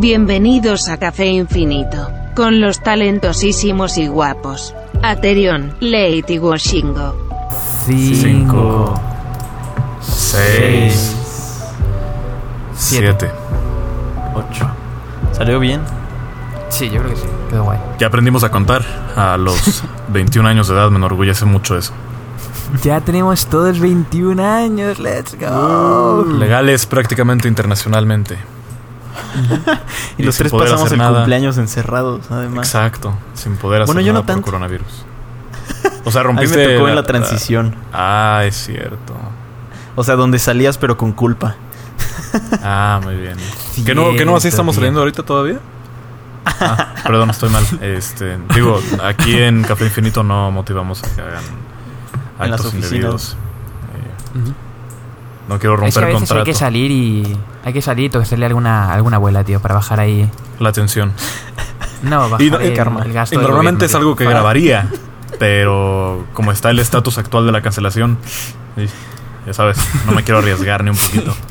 Bienvenidos a Café Infinito, con los talentosísimos y guapos. Aterion, Lady Washingo. Cinco, seis, siete. ocho. ¿Salió bien? Sí, yo creo que sí. Quedó guay. Ya aprendimos a contar. A los 21 años de edad me enorgullece mucho eso. Ya tenemos todos 21 años. Let's go. Legales prácticamente internacionalmente. Y los tres pasamos el nada. cumpleaños encerrados, además. Exacto. Sin poder hacer Bueno, yo no nada por tanto. coronavirus. O sea, A mí rompiste... me tocó en la transición. Ah, es cierto. O sea, donde salías pero con culpa. Ah, muy bien. ¿Que no, que no así estamos tío. saliendo ahorita todavía? Ah, perdón, estoy mal. Este, digo, aquí en Café Infinito no motivamos a que hagan En las actos indebidos. Eh, no quiero Es que romper a veces contrato. hay que salir y. Hay que salir y tocarle alguna, alguna abuela, tío, para bajar ahí. La atención. No, bajar Y no- el, karma. el gasto. Y normalmente es algo que Para- grabaría, pero como está el estatus actual de la cancelación, y, ya sabes, no me quiero arriesgar ni un poquito.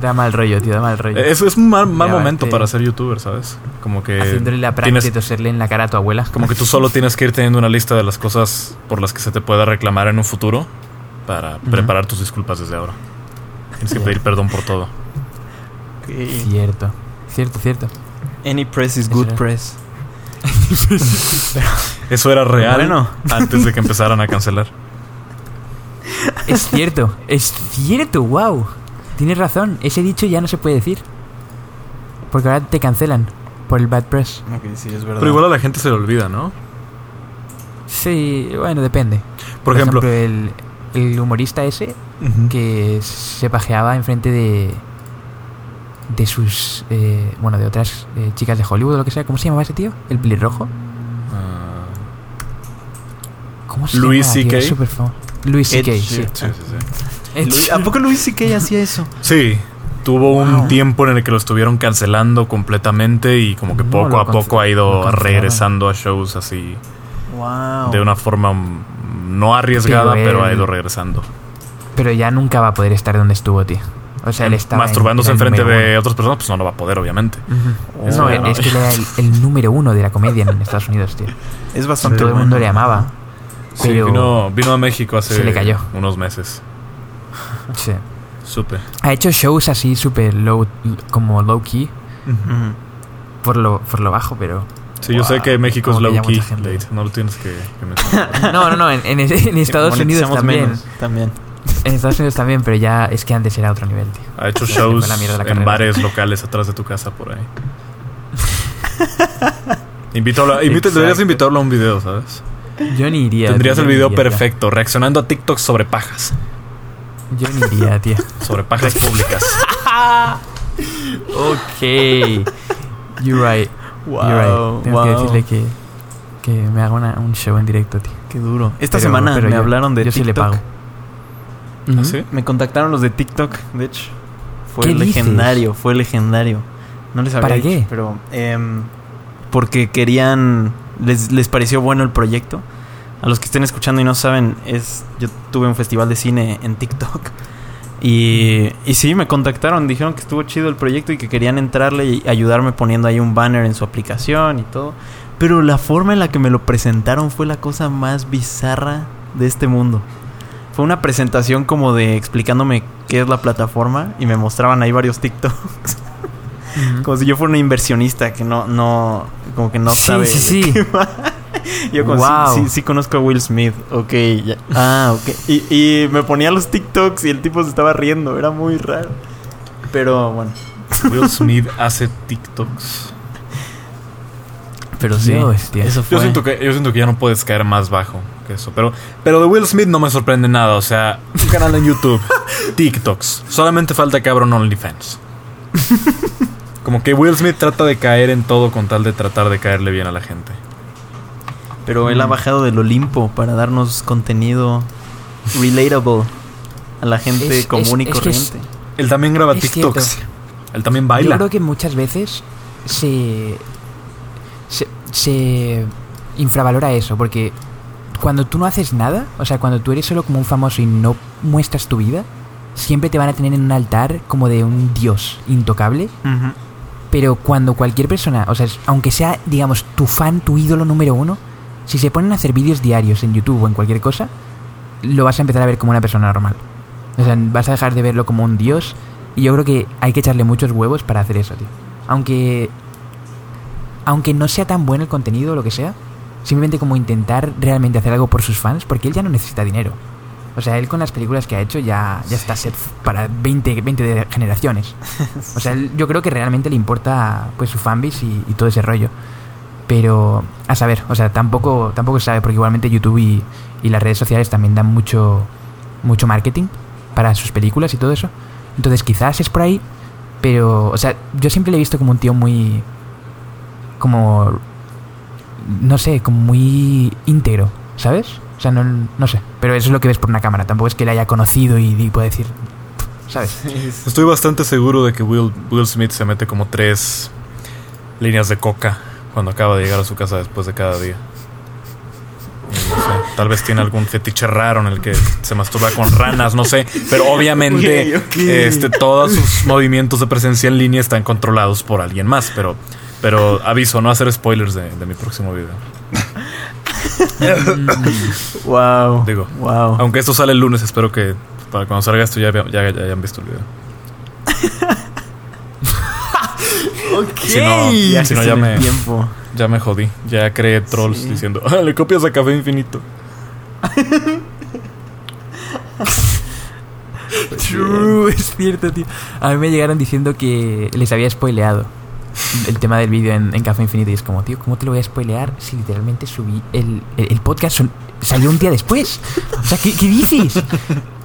Da mal rollo, tío, da mal rollo. Eso es un mal, mal momento para ser youtuber, ¿sabes? Como que Haciéndole la práctica tienes, de toserle en la cara a tu abuela. como que tú solo tienes que ir teniendo una lista de las cosas por las que se te pueda reclamar en un futuro para preparar tus disculpas desde ahora. Tienes que pedir perdón por todo. Cierto. Cierto, cierto. Any press is good press. Eso era real Bueno. antes de que empezaran a cancelar. Es cierto, es cierto, wow. Tienes razón, ese dicho ya no se puede decir. Porque ahora te cancelan por el bad press. Ok, sí, es verdad. Pero igual a la gente se le olvida, ¿no? Sí, bueno, depende. Por, ejemplo, el, el humorista ese que se pajeaba enfrente de de sus eh, bueno de otras eh, chicas de Hollywood o lo que sea cómo se llamaba ese tío el pelirrojo Ah, cómo se tío? CK. Ed C.K. sí. Sheeran. sí, sí, sí. Ed Luis- ¿A poco Luis C.K. hacía eso? Sí, tuvo un tiempo en el que lo estuvieron cancelando completamente y como que No, poco a poco ha ido regresando a shows así Wow. de una forma no arriesgada, Pero pero, ha ido regresando. pero ya nunca va a poder estar donde estuvo tío o sea él estaba en- Masturbándose enfrente de uno. otras personas, pues no lo va a poder, obviamente. Eso no, es que él era el, el número uno de la comedia en Estados Unidos tío Es bastante todo el bueno. mundo le amaba Sí, pero vino, vino a México hace se le cayó. unos meses. sí. Supe. ha hecho shows así súper low como low key por lo por lo bajo pero Sí, yo sé Wow, que México es como que low key, Late. No lo tienes que, que mencionar. No, no, no, en, en- en Estados Unidos también. menos, también. En Estados Unidos también, pero ya es que antes era otro nivel, tío. Ha hecho fue shows la la en bares locales atrás de tu casa por ahí. Invítalo, deberías invitarlo a un video, ¿sabes? Yo ni iría. Tendrías tío, el video iría, perfecto, reaccionando a TikTok sobre pajas. tío. Yo ni iría, tío. Sobre pajas públicas. ok. You're right. Wow, right. Wow. que decirle que, que me haga una- un show en directo, tío. Qué duro. Esta Pero- semana pero me yo- hablaron de yo sí TikTok. le pago. ¿Ah, sí? Me contactaron los de TikTok, de hecho. Fue ¿Qué dices? legendario, fue legendario. No les había ¿Para dicho, qué? pero em, porque querían les, les pareció bueno el proyecto. A los que estén escuchando y no saben, es yo tuve un festival de cine en TikTok. Y, y sí, me contactaron, dijeron que estuvo chido el proyecto y que querían entrarle y ayudarme poniendo ahí un banner en su aplicación y todo. Pero la forma en la que me lo presentaron fue la cosa más bizarra de este mundo. Fue una presentación como de explicándome qué es la plataforma y me mostraban ahí varios TikToks. Como si yo fuera una inversionista que no, no, como que no Sí, sabe. sí, sí. qué va. Yo como Wow. sí, sí, sí conozco a Will Smith. Ok, ya. Ah, ok. Y, y me ponía los TikToks y el tipo se estaba riendo. Era muy raro. Pero bueno. Will Smith hace TikToks. Pero sí, hostia. eso fue. Yo siento, que, yo siento que ya no puedes caer más bajo que eso. Pero, pero de Will Smith no me sorprende nada. O sea, un canal en YouTube, TikToks. Solamente falta que abra un OnlyFans. Como que Will Smith trata de caer en todo con tal de tratar de caerle bien a la gente. Pero él ha Mm. bajado del Olimpo para darnos contenido relatable a la gente Es- es- común y es es- corriente. Él también graba Es TikToks. Él también Yo baila. creo que muchas veces se, se, se infravalora eso, porque cuando tú no haces nada, o sea, cuando tú eres solo como un famoso y no muestras tu vida, siempre te van a tener en un altar como de un dios intocable. Pero cuando cualquier persona, o sea, es- aunque sea, digamos, tu fan, tu ídolo número uno, si se ponen a hacer vídeos diarios en YouTube o en cualquier cosa, lo vas a empezar a ver como una persona normal. O sea, vas a dejar de verlo como un dios. Y yo creo que hay que echarle muchos huevos para hacer eso, tío. Aunque. Aunque no sea tan bueno el contenido o lo que sea, simplemente como intentar realmente hacer algo por sus fans, porque él ya no necesita dinero. O sea, él con las películas que ha hecho ya, ya está set para 20, 20 de generaciones. O sea, él- yo creo que realmente le importa pues su fanbase y, y todo ese rollo. Pero, a saber, o sea, tampoco, tampoco se sabe, porque igualmente YouTube y, y las redes sociales también dan mucho, mucho marketing para sus películas y todo eso. Entonces quizás es por ahí, pero, o sea, yo siempre le he visto como un tío muy, como, no sé, como muy íntegro, ¿sabes? O sea, no, no sé, pero eso es lo que ves por una cámara, tampoco es que le haya conocido y, y pueda decir, ¿sabes? Estoy bastante seguro de que Will, Will Smith se mete como tres líneas de coca cuando acaba de llegar a su casa después de cada día. No sé, tal vez tiene algún fetiche raro en el que se masturba con ranas, no sé. Pero obviamente Ok, ok. Este, todos sus movimientos de presencia en línea están controlados por alguien más. Pero, pero aviso, no hacer spoilers de, de mi próximo video. Wow. Digo, Wow. Aunque esto sale el lunes, espero que para cuando salga esto ya, ya, ya hayan visto el video. Ok. Si no- ya, si no, ya me- tiempo. Ya me jodí. Ya creé trolls Sí. diciendo, "Ah, le copias a Café Infinito. True, es cierto, tío. A mí me llegaron diciendo que les había spoileado el tema del vídeo en, en Café Infinito y es como, tío, ¿cómo te lo voy a spoilear si literalmente subí el, el, el podcast son- salió un día después? O sea, ¿qué, qué dices?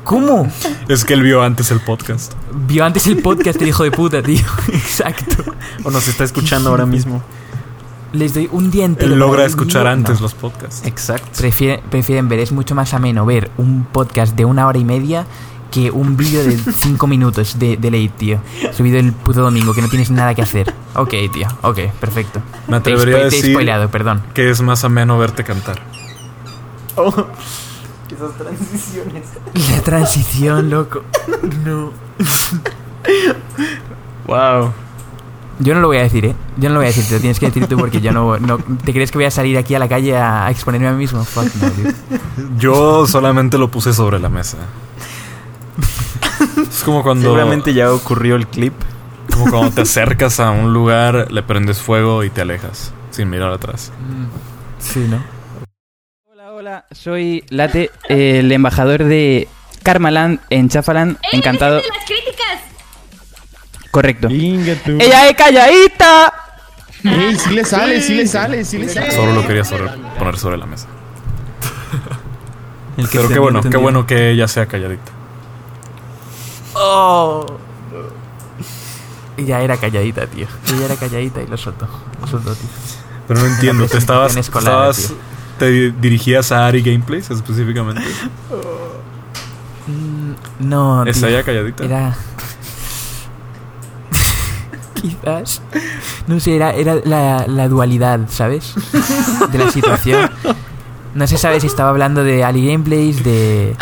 ¿Cómo? Es que él vio antes el podcast. Vio antes el podcast el hijo de puta, tío. Exacto. O nos está escuchando ahora mismo. Les doy un día entero. Él logra escuchar antes No. los podcasts. Exacto. Prefieren, prefieren ver, es mucho más ameno ver un podcast de una hora y media que un vídeo de cinco minutos de, de late, tío. Subido el puto domingo, que no tienes nada que hacer. Ok, tío, ok, perfecto. Me Te he atrevería a spo- te he decir spoileado, perdón. que es más ameno verte cantar. Oh, esas transiciones. La transición, loco. No. Wow. Yo no lo voy a decir, ¿eh? Yo no lo voy a decir, te lo tienes que decir tú porque yo no, no... ¿Te crees que voy a salir aquí a la calle a, a exponerme a mí mismo? Fuck no, tío. Yo solamente lo puse sobre la mesa. Es como cuando, Seguramente ya ocurrió el clip. como cuando te acercas a un lugar, le prendes fuego y te alejas sin mirar atrás. Sí, ¿no? Hola, soy Late, el embajador de Karmaland en Chafaland. Encantado. las críticas! Correcto. Tú. ¡Ella es calladita! Ey, sí le sale, sí le sale, sí le sale. Solo lo quería sobre- poner sobre la mesa. El Pero qué entendió, bueno, qué entendió. bueno que ella sea calladita. Oh. Ella era calladita, tío. Ella era calladita y lo soltó. Lo soltó, tío. Pero no entiendo, te estabas, estabas- te dirigías a Ari Gameplays específicamente. Mm, No, ¿Es tío. ella calladita? Era. Quizás. No sé, era, era la, la dualidad, ¿sabes? De la situación. No se sabe si estaba hablando de Ali Gameplays, de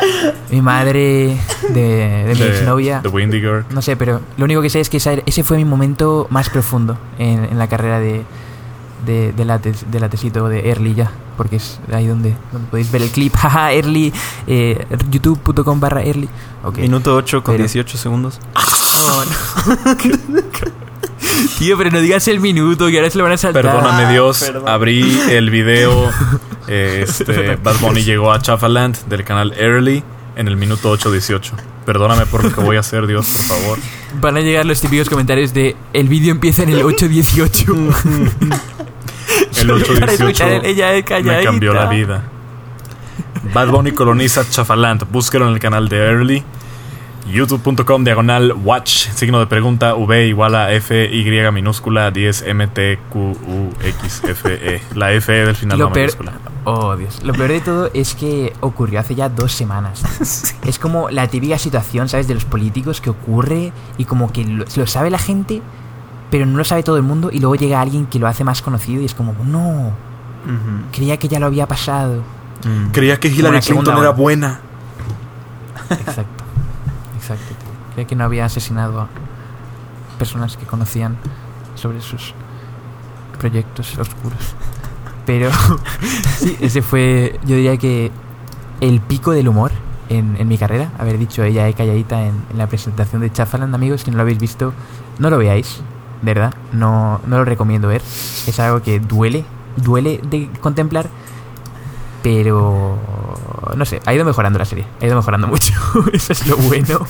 mi madre, de, de mi De- exnovia. de Windy Girl. No sé, pero lo único que sé es que ese fue mi momento más profundo en, en la carrera de, de, de, la tes- de la tesito de Early ya. Porque es ahí donde, donde podéis ver el clip. Jaja, Early. Eh, youtube.com barra Early. Ok. Minuto 8 con Pero- 18 segundos. Oh, no. Tío, pero no digas el minuto, que ahora se lo van a saltar. Perdóname Dios, perdón. abrí el video. eh, este, Bad Bunny llegó a Chafaland del canal Early en el minuto 8.18. Perdóname por lo que voy a hacer, Dios, por favor. Van a llegar los típicos comentarios de el vídeo empieza en el 8.18. El Solo para escuchar 8.18 el ella es me calladita. cambió la vida. Bad Bunny coloniza Chafaland. Búsquelo en el canal de Early. youtube.com diagonal watch. Signo de pregunta V igual a F Y minúscula 10 M T Q U X F E. La F del final Lo no peor, minúscula. oh, Dios. Lo peor de todo es que ocurrió hace ya dos semanas. Es como la típica situación, ¿sabes? De los políticos que ocurre y como que lo, lo sabe la gente, pero no lo sabe todo el mundo y luego llega alguien que lo hace más conocido y es como, no, creía que ya lo había pasado. Mm. Creía que Hillary Clinton era buena. Exacto. Exacto. tío. Creía que no había asesinado a personas que conocían sobre sus proyectos oscuros. Pero sí, ese fue, yo diría que el pico del humor en, en mi carrera. Haber dicho ella calladita en, en la presentación de Chafaland, amigos, si no lo habéis visto, no lo veáis, de verdad, no, no lo recomiendo ver. Es algo que duele, duele de contemplar, pero no sé, ha ido mejorando la serie, ha ido mejorando mucho, eso es lo bueno.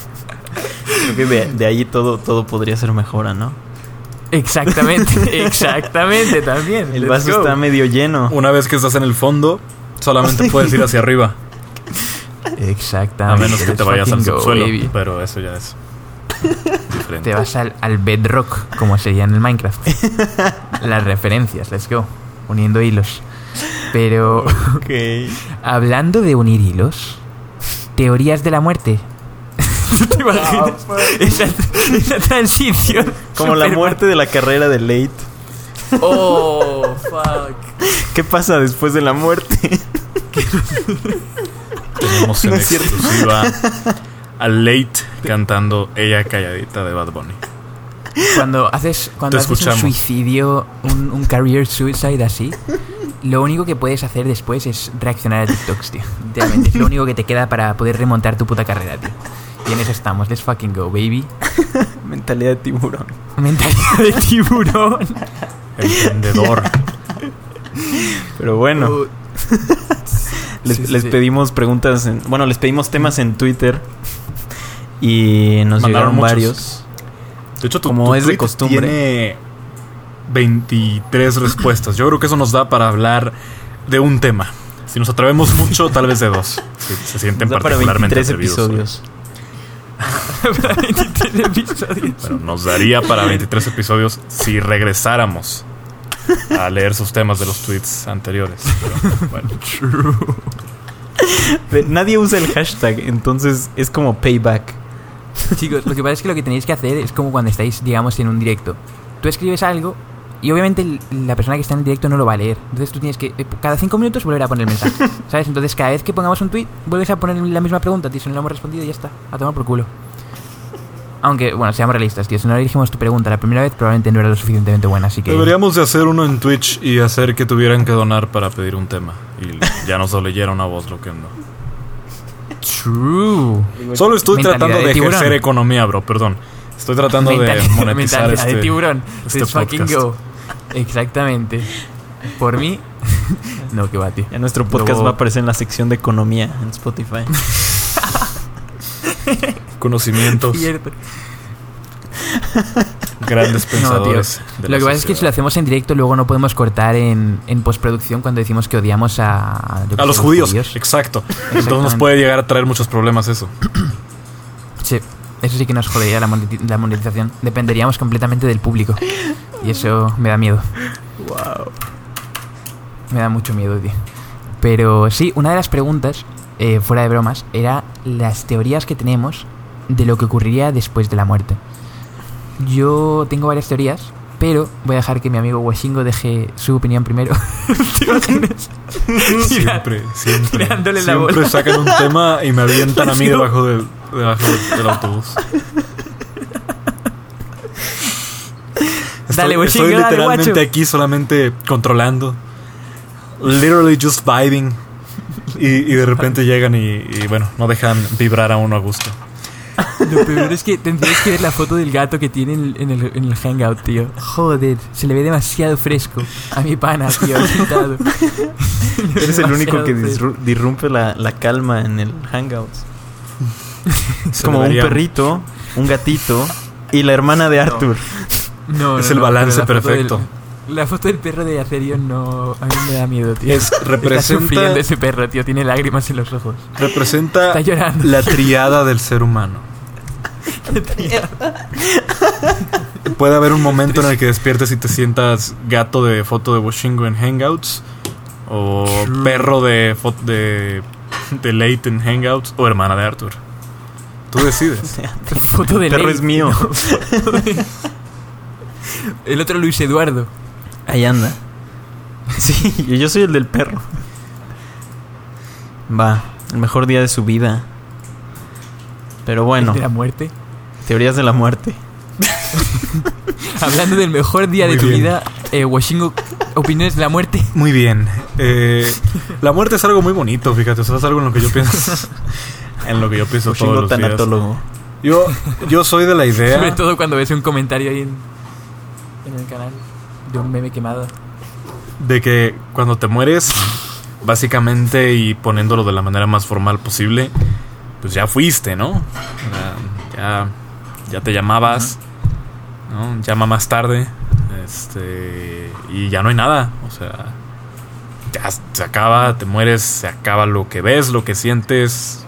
Creo que de, de ahí todo, todo podría ser mejora, ¿no? Exactamente, exactamente también. El vaso está medio lleno. Una vez que estás en el fondo, solamente puedes ir hacia arriba. A Exactamente. menos que te vayas al subsuelo. baby. Pero eso ya es diferente. Te vas al, al bedrock, como sería en el Minecraft. Las referencias, let's go. Uniendo hilos. Pero Ok. hablando de unir hilos, teorías de la muerte. ¿Tú te imaginas esa, esa transición? Como la muerte de la carrera de Late. Oh, fuck. ¿Qué pasa después de la muerte? Tenemos en No exclusiva a Late cantando Ella calladita de Bad Bunny. Cuando haces, cuando haces un suicidio, un, un career suicide así, lo único que puedes hacer después es reaccionar a TikToks, tío. Literalmente, es lo único que te queda para poder remontar tu puta carrera, tío. Y en eso estamos. Let's fucking go, baby. Mentalidad de tiburón. Mentalidad de tiburón. Emprendedor. Pero bueno, Uh, les, sí, sí, les sí. pedimos preguntas. En, bueno, les pedimos temas en Twitter. Y nos Mandaron llegaron muchos. varios. De hecho, tu, Como tu es de costumbre. Tiene 23 respuestas. Yo creo que eso nos da para hablar de un tema. Si nos atrevemos mucho, tal vez de dos. Si se sienten Nos da para particularmente 23 atrevidos. episodios. para 23 episodios. Bueno, nos daría para 23 episodios si regresáramos a leer sus temas de los tweets anteriores. Pero, bueno, De- Nadie usa el hashtag, entonces es como payback. Chicos, lo que pasa es que lo que tenéis que hacer es como cuando estáis, digamos, en un directo. Tú escribes algo y obviamente la persona que está en el directo no lo va a leer. Entonces tú tienes que, eh, cada cinco minutos, volver a poner el mensaje. ¿Sabes? Entonces cada vez que pongamos un tweet, vuelves a poner la misma pregunta, tío. Si no le hemos respondido, ya está. A tomar por culo. Aunque, bueno, seamos realistas, tío. Si no le dijimos tu pregunta la primera vez, probablemente no era lo suficientemente buena. Así que. deberíamos de hacer uno en Twitch y hacer que tuvieran que donar para pedir un tema. Y ya nos lo leyeron a vos lo que no. True. Solo estoy Mentalidad tratando de ejercer economía, bro, perdón. Estoy tratando de monetizar mentalidad este, de tiburón. este Let's fucking podcast. go. Exactamente. Por mí. no, que va, tío. Ya nuestro podcast Luego- va a aparecer en la sección de economía en Spotify. Conocimientos, Cierto. Grandes No, pensadores. de la Lo que pasa es que si lo hacemos en directo, luego no podemos cortar en, en postproducción cuando decimos que odiamos a. A los judíos, exacto. Entonces nos puede llegar a traer muchos problemas eso. Sí, eso sí que nos jodería la, la monetización. Dependeríamos completamente del público. Y eso me da miedo. Wow. Me da mucho miedo, tío. Pero sí, una de las preguntas, eh, fuera de bromas, era las teorías que tenemos de lo que ocurriría después de la muerte. Yo tengo varias teorías, pero voy a dejar que mi amigo Washingo deje su opinión primero. ¿Te imaginas? Siempre, siempre. tirándole la siempre bola. sacan un tema y me avientan a mí debajo del, debajo del, autobús. Estoy, Dale, literalmente aquí solamente controlando. Literally just vibing. Y, y de repente llegan y, y, bueno, no dejan vibrar a uno a gusto. Lo peor es que tendrías que ver la foto del gato que tiene en el, en el, en el hangout, tío. Joder, se le ve demasiado fresco a mi pana, tío, sentado. Eres el único que disrumpe la, la calma en el Hangouts. Es como un perrito, un gatito y la hermana de Arthur. No, Es no, el balance perfecto. la foto del perro de Acerion no. A mí me da miedo, tío. Es, Está representa, sufriendo ese perro, tío. Tiene lágrimas en los ojos. representa Está llorando. la triada del ser humano. Puede haber un momento en el que despiertes y te sientas gato de foto de Washingo en Hangouts. O True. perro de, de, de Late en Hangouts. O hermana de Arthur. Tú decides. Foto de El perro es mío. El otro Luis Eduardo. Ahí anda. Sí, yo soy el del perro. Va, el mejor día de su vida. Pero bueno, De la muerte. teorías de la muerte. Hablando del mejor día Muy de tu bien. vida, eh, Washingo, opiniones de la muerte. Muy bien. Eh, la muerte es algo muy bonito, fíjate. O sea, es algo en lo que yo pienso. en lo que yo pienso todos Oshingo los días. tanatólogo. Yo, yo soy de la idea. Sobre todo cuando ves un comentario ahí en, en el canal de un meme quemado. de que cuando te mueres, básicamente y poniéndolo de la manera más formal posible, pues ya fuiste, ¿no? Ya, ya te llamabas, ¿no? Llama más tarde, este, y ya no hay nada, o sea, ya se acaba, te mueres, se acaba lo que ves, lo que sientes,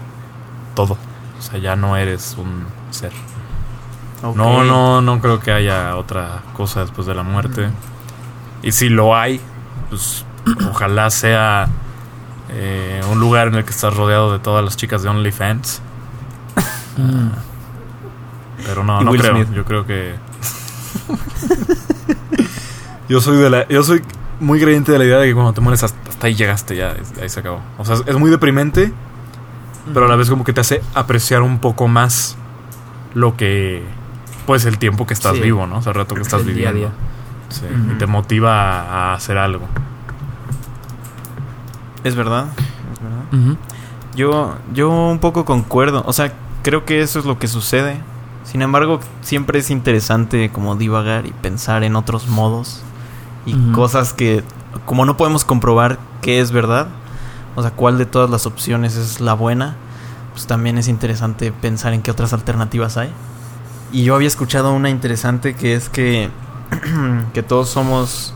todo. O sea, ya no eres un ser. No, no, no creo que haya otra cosa después de la muerte. Y si lo hay, pues ojalá sea eh, un lugar en el que estás rodeado de todas las chicas de OnlyFans. Pero no, Y no Will creo. Smith. Yo creo que. yo soy de la. Yo soy muy creyente de la idea de que cuando te mueres hasta, hasta ahí llegaste, ya, ahí se acabó. O sea, es, es muy deprimente, pero a la vez como que te hace apreciar un poco más lo que. Pues el tiempo que estás Sí. vivo, ¿no? O sea, el rato que estás El día a viviendo. día. Sí, Ujú. y te motiva a hacer algo. Es verdad. Es verdad. Yo, yo un poco concuerdo. O sea, creo que eso es lo que sucede. Sin embargo, siempre es interesante como divagar y pensar en otros modos y cosas que, como no podemos comprobar qué es verdad, o sea, cuál de todas las opciones es la buena, pues también es interesante pensar en qué otras alternativas hay. Y yo había escuchado una interesante que es que, que todos somos,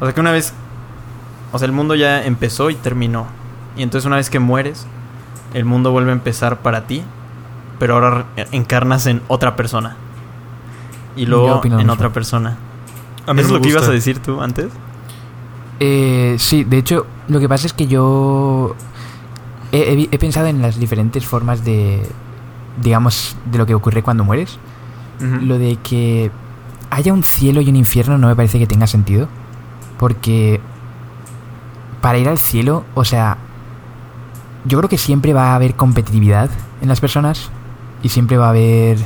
o sea, que una vez, o sea, el mundo ya empezó y terminó. Y entonces una vez que mueres, el mundo vuelve a empezar para ti, pero ahora encarnas en otra persona. Y luego en mismo. otra persona. A mí ¿Eso es lo que ibas a decir tú antes? Eh, sí, de hecho, lo que pasa es que yo he, he vi- he pensado en las diferentes formas de, digamos, de lo que ocurre cuando mueres. Lo de que haya un cielo y un infierno no me parece que tenga sentido. Porque para ir al cielo, o sea, yo creo que siempre va a haber competitividad en las personas y siempre va a haber,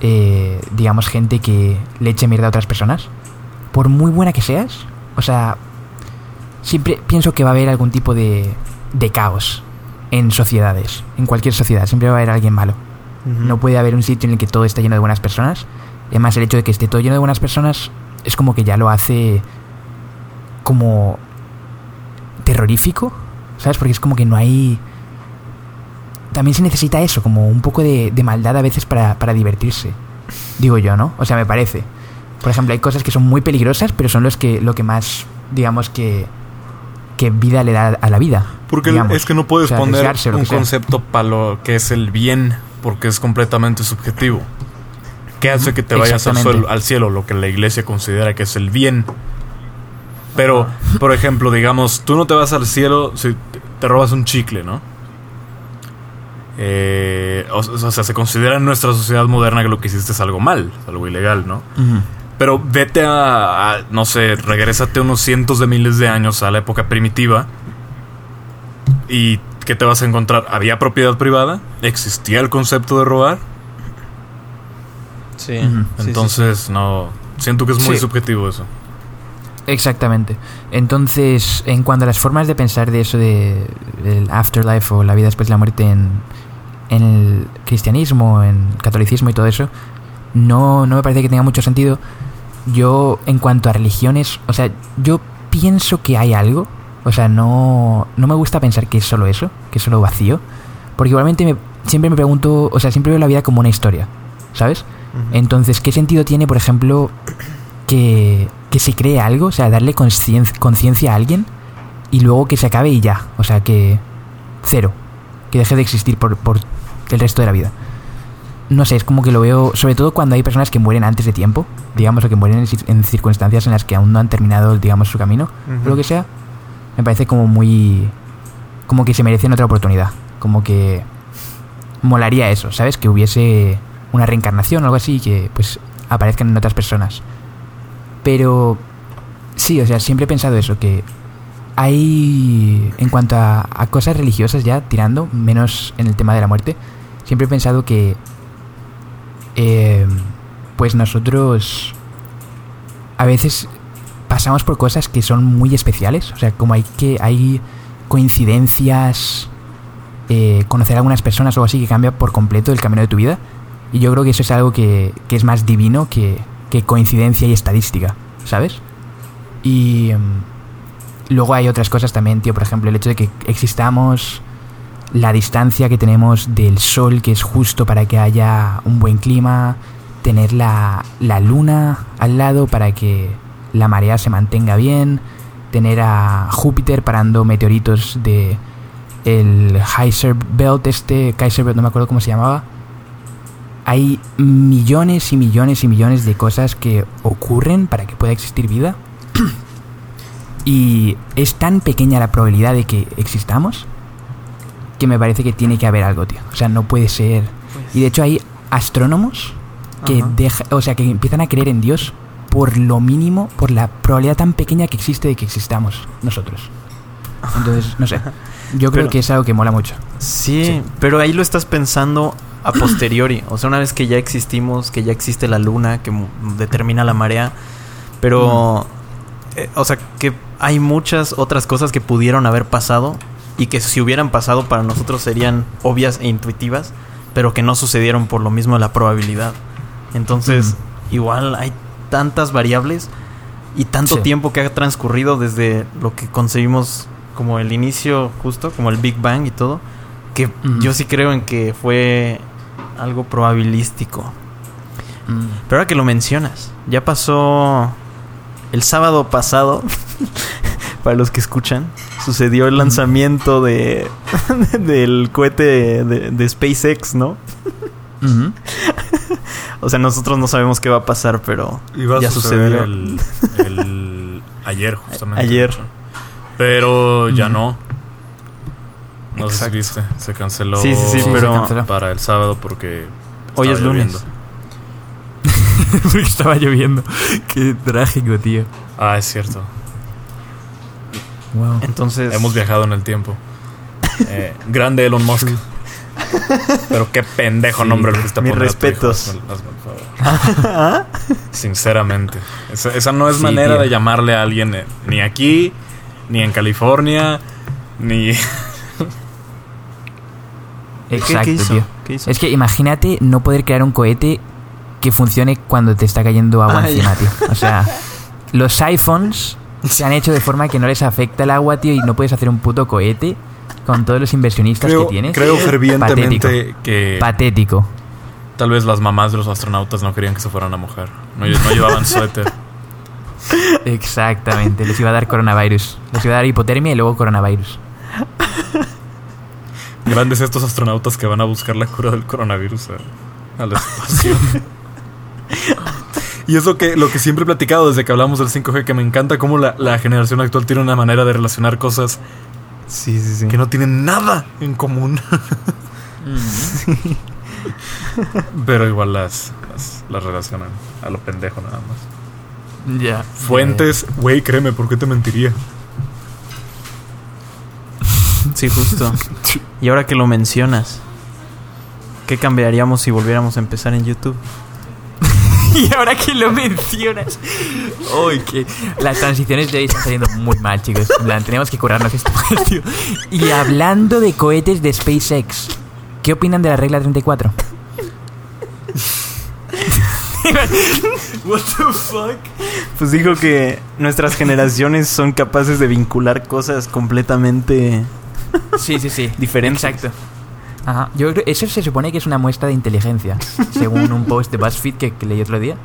eh, digamos, gente que le eche mierda a otras personas. Por muy buena que seas, o sea, siempre pienso que va a haber algún tipo de, de caos en sociedades, en cualquier sociedad, siempre va a haber alguien malo. No puede haber un sitio en el que todo esté lleno de buenas personas. Además el hecho de que esté todo lleno de buenas personas es como que ya lo hace como terrorífico, ¿sabes? Porque es como que no hay... También se necesita eso, como un poco de, de maldad a veces para, para divertirse. Digo yo, ¿no? O sea, me parece. Por ejemplo, hay cosas que son muy peligrosas, pero son los que, lo que más, digamos que, que vida le da a la vida. Porque digamos. es que no puedes O sea, poner un concepto para lo que es el bien, porque es completamente subjetivo. ¿Qué hace que te vayas al, suelo- al cielo? Lo que la iglesia considera que es el bien. Pero, por ejemplo, digamos, tú no te vas al cielo si te- robas un chicle, ¿no? Eh, o, o sea, se considera en nuestra sociedad moderna que lo que hiciste es algo mal, es algo ilegal, ¿no? Pero vete a, a, no sé, regrésate unos cientos de miles de años a la época primitiva. ¿Y qué te vas a encontrar? ¿Había propiedad privada? ¿Existía el concepto de robar? Sí. Entonces, no. Siento que es muy Sí. subjetivo eso. Exactamente. Entonces, en cuanto a las formas de pensar de eso de el afterlife o la vida después de la muerte en, en el cristianismo, en catolicismo y todo eso, no, no me parece que tenga mucho sentido. Yo, en cuanto a religiones, o sea, yo pienso que hay algo. O sea, no, no me gusta pensar que es solo eso, que es solo vacío. Porque igualmente me, siempre me pregunto, o sea, siempre veo la vida como una historia, ¿sabes? Entonces, ¿qué sentido tiene, por ejemplo, que, que se cree algo? O sea, darle conciencia a alguien y luego que se acabe y ya. O sea, que cero. Que deje de existir por, por el resto de la vida. No sé, es como que lo veo, sobre todo cuando hay personas que mueren antes de tiempo, digamos, o que mueren en, en circunstancias en las que aún no han terminado, digamos, su camino, o lo que sea. Me parece como muy... Como que se merecen otra oportunidad. Como que molaría eso, ¿sabes? Que hubiese una reencarnación o algo así que pues aparezcan en otras personas. Pero sí, o sea, siempre he pensado eso, que hay, en cuanto a, cosas religiosas ya, tirando, menos en el tema de la muerte, siempre he pensado que, eh, pues nosotros a veces pasamos por cosas que son muy especiales. O sea, como hay que hay coincidencias, eh, conocer a algunas personas o algo así que cambia por completo el camino de tu vida. Y yo creo que eso es algo que, que es más divino que, que coincidencia y estadística, ¿sabes? Y em, luego hay otras cosas también, tío. Por ejemplo, el hecho de que existamos, la distancia que tenemos del sol, que es justo para que haya un buen clima, tener la, la luna al lado para que la marea se mantenga bien, tener a Júpiter parando meteoritos de el Kaiser Belt este, Kaiser Belt, no me acuerdo cómo se llamaba. Hay millones y millones y millones de cosas que ocurren para que pueda existir vida. y es tan pequeña la probabilidad de que existamos que me parece que tiene que haber algo, tío. O sea, no puede ser. Y de hecho hay astrónomos que Ajá. deja, o sea, que empiezan a creer en Dios por lo mínimo, por la probabilidad tan pequeña que existe de que existamos nosotros. Entonces, no sé. Yo creo Pero- que es algo que mola mucho. Sí, Sí. pero ahí lo estás pensando a posteriori. O sea, una vez que ya existimos, que ya existe la luna, que determina la marea. Pero, eh, o sea, que hay muchas otras cosas que pudieron haber pasado y que si hubieran pasado para nosotros serían obvias e intuitivas, pero que no sucedieron por lo mismo de la probabilidad. Entonces, igual hay tantas variables y tanto Sí. tiempo que ha transcurrido desde lo que concebimos como el inicio justo, como el Big Bang y todo, que yo sí creo en que fue algo probabilístico. Mm. Pero ahora que lo mencionas, ya pasó el sábado pasado, para los que escuchan, sucedió el lanzamiento de del cohete de, de SpaceX, ¿no? O sea, nosotros no sabemos qué va a pasar, pero Iba ya sucedió. el, el- ayer, justamente. Ayer. Pero ya no. No sé si viste. Se canceló. Sí, sí, sí, pero canceló. Para el sábado porque. Hoy es lunes. lloviendo. Porque estaba lloviendo. Qué trágico, tío. Ah, es cierto. Wow. entonces Hemos viajado en el tiempo. Eh, grande Elon Musk. Pero qué pendejo Sí, nombre le fuiste a mis poner a tu hijo. respetos. Hazme- hazme el favor. Sinceramente. Esa, esa no es Sí, manera tío. de llamarle a alguien eh, ni aquí, ni en California, ni. ¿Qué- Exacto, qué hizo? tío. ¿Qué hizo? Es que imagínate no poder crear un cohete que funcione cuando te está cayendo agua encima, tío. O sea, los iPhones se han hecho de forma que no les afecta el agua, tío, y no puedes hacer un puto cohete con todos los inversionistas Creo, que tienes. creo fervientemente Patético. que Patético. tal vez las mamás de los astronautas no querían que se fueran a mojar. No, no llevaban suéter. Exactamente. Les iba a dar coronavirus. Les iba a dar hipotermia y luego coronavirus. Grandes estos astronautas que van a buscar la cura del coronavirus a- al espacio. y es lo que, lo que siempre he platicado desde que hablamos del 5G, que me encanta cómo la, la generación actual tiene una manera de relacionar cosas Sí, sí, sí. que no tienen nada en común. Pero igual las, las, las relacionan a lo pendejo nada más. Ya. Fuentes, güey, créeme, ¿por qué te mentiría? Sí, justo. y ahora que lo mencionas, ¿qué cambiaríamos si volviéramos a empezar en YouTube? Y ahora que lo mencionas. Uy, que las transiciones de hoy están saliendo muy mal, chicos. Tenemos que curarnos esto, tío. Y hablando de cohetes de SpaceX, ¿qué opinan de la regla 34? What the fuck? Pues dijo que nuestras generaciones son capaces de vincular cosas completamente Sí, sí, sí. diferentes. Exacto. Ajá. Yo creo eso se supone que es una muestra de inteligencia, según un post de BuzzFeed que, que leí otro día.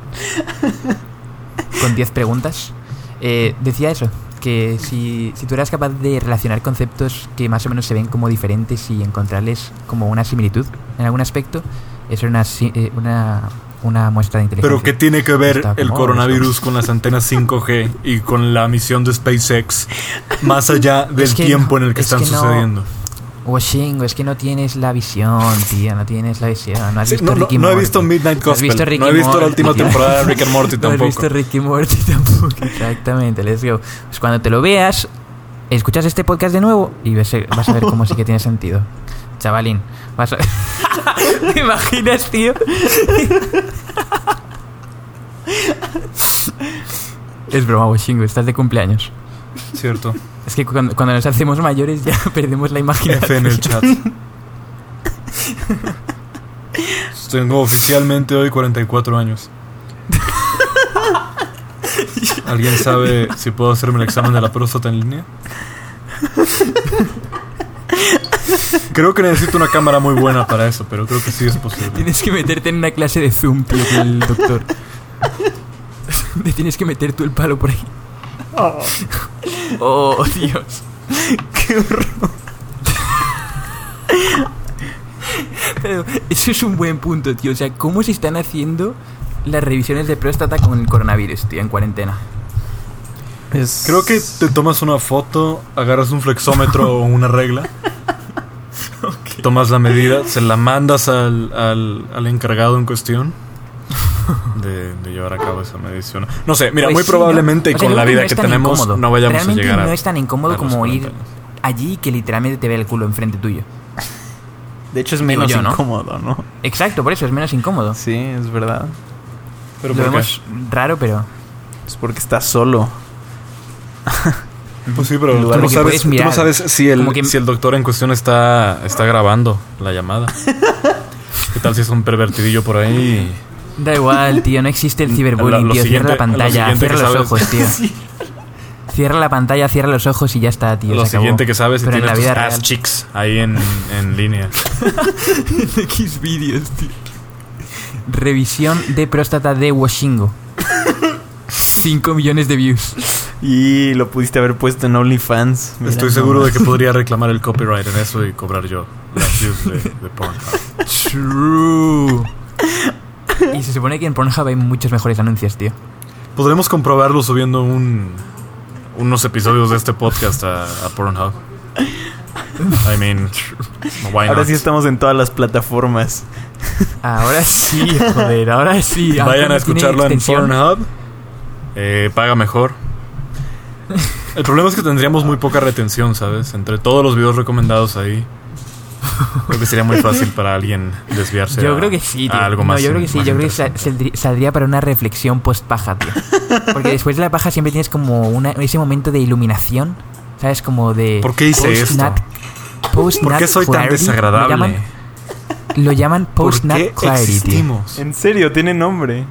Con 10 preguntas. Eh, decía eso, que si, si tú eras capaz de relacionar conceptos que más o menos se ven como diferentes y encontrarles como una similitud en algún aspecto, eso era una, eh, una, una muestra de inteligencia. Pero ¿qué tiene que ver Está el como, coronavirus con las antenas 5G y con la misión de SpaceX más allá del Es que tiempo no- en el que es están que no- sucediendo? Washingo, es que no tienes la visión, tío, no tienes la visión. No has Sí, visto no, no- Ricky no he visto Midnight No Gospel. visto no he visto la Morty, última tío. temporada de Rick and Morty No has tampoco. visto Ricky Morty tampoco. Exactamente, let's go. Pues cuando te lo veas, escuchas este podcast de nuevo y ves- vas a ver cómo sí que tiene sentido. Chavalín, vas a... ¿Te imaginas, tío? Es broma, Washingo, estás de cumpleaños. Cierto. Es que cuando, cuando nos hacemos mayores ya perdemos la F imaginación. en el chat. Tengo oficialmente hoy 44 años. ¿Alguien sabe si puedo hacerme el examen de la próstata en línea? Creo que necesito una cámara muy buena para eso, pero creo que sí es posible. Tienes que meterte en una clase de Zoom, tío, con el doctor. Te tienes que meter tú el palo por ahí. Oh, Dios. Qué horror. Pero eso es un buen punto, tío. O sea, ¿cómo se están haciendo las revisiones de próstata con el coronavirus, tío, en cuarentena? Es- Creo que te tomas una foto, agarras un flexómetro o una regla, tomas la medida, se la mandas al, al, al encargado en cuestión de, de llevar a cabo esa medición. No sé, mira, Pues muy sí, probablemente ¿no? O sea, con la vida no que tenemos incómodo. no vayamos Realmente a llegar a... no es tan incómodo como ir 40 años. allí que literalmente te ve el culo enfrente tuyo. De hecho, es menos yo, ¿no? incómodo, ¿no? Exacto, por eso es menos incómodo. Sí, es verdad. Pero Lo vemos raro, pero... Es porque estás solo. Pues sí, pero En tú no, sabes, tú no sabes si el, que- si el doctor en cuestión está, está grabando la llamada. ¿Qué tal si es un pervertidillo por ahí? Da igual, tío, no existe el Lo- ciberbullying, lo tío. Cierra la lo pantalla, siguiente cierra los sabes- ojos, tío. Cierra la pantalla, cierra los ojos y ya está, tío. Lo se acabó. siguiente que sabes es que en tienes vida ass chicks ahí en, en línea. X vídeos, tío. Revisión de próstata de Washingo. 5 millones de views. Y lo pudiste haber puesto en OnlyFans. Mira, Estoy no seguro de que podría reclamar el copyright en eso y cobrar yo las views de, de Pornhub. True. Y se supone que en Pornhub hay muchos mejores anuncios, tío. Podremos comprobarlo subiendo un, unos episodios de este podcast a, a Pornhub. I mean, why Ahora not? sí estamos en todas las plataformas. Ahora sí, joder, ahora sí. Vayan a escucharlo en. Pornhub. Eh, paga mejor. El problema es que tendríamos muy poca retención, ¿sabes? Entre todos los videos recomendados ahí. Creo que sería muy fácil para alguien desviarse Yo a- creo que sí, tío. a algo No, más. yo creo que sí, yo creo que saldría para una reflexión post paja, tío. Porque después de la paja siempre tienes como una, ese momento de iluminación, ¿sabes? Como de ¿Por qué hice esto? post-nut- post-nut ¿Por qué soy tan clarity. desagradable? Lo llaman, lo llaman ¿Por post-nut qué clarity, existimos? En serio, tiene nombre.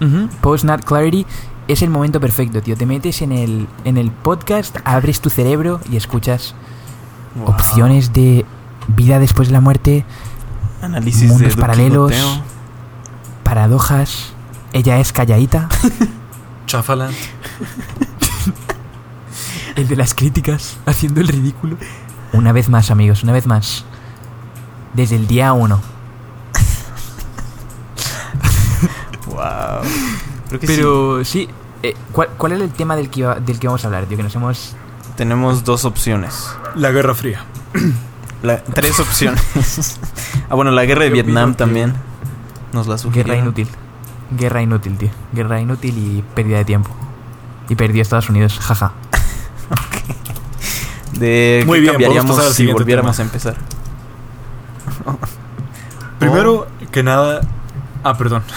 Ujú, Post-nut clarity es el momento perfecto, tío. Te metes en el, en el podcast, abres tu cerebro y escuchas Wow. opciones de vida después de la muerte, Análisis mundos paralelos. Paradojas. Ella es calladita. Chafaland. El de las críticas, haciendo el ridículo. Una vez más, amigos, una vez más. Desde el día uno. Wow. Creo que sí. Pero sí, eh, ¿cuál, cuál era el tema del que, iba- del que vamos a hablar, tío? Que nos hemos... Tenemos dos opciones. La Guerra Fría. La- tres opciones. ah, bueno, la guerra de Yo Vietnam también. Nos la sugirieron. Guerra inútil. Guerra inútil, tío. Guerra inútil y pérdida de tiempo. Y perdió Estados Unidos, jaja. De Muy qué bien, cambiaríamos podemos pasar al si volviéramos tema. a empezar. Primero que nada. Ah, perdón.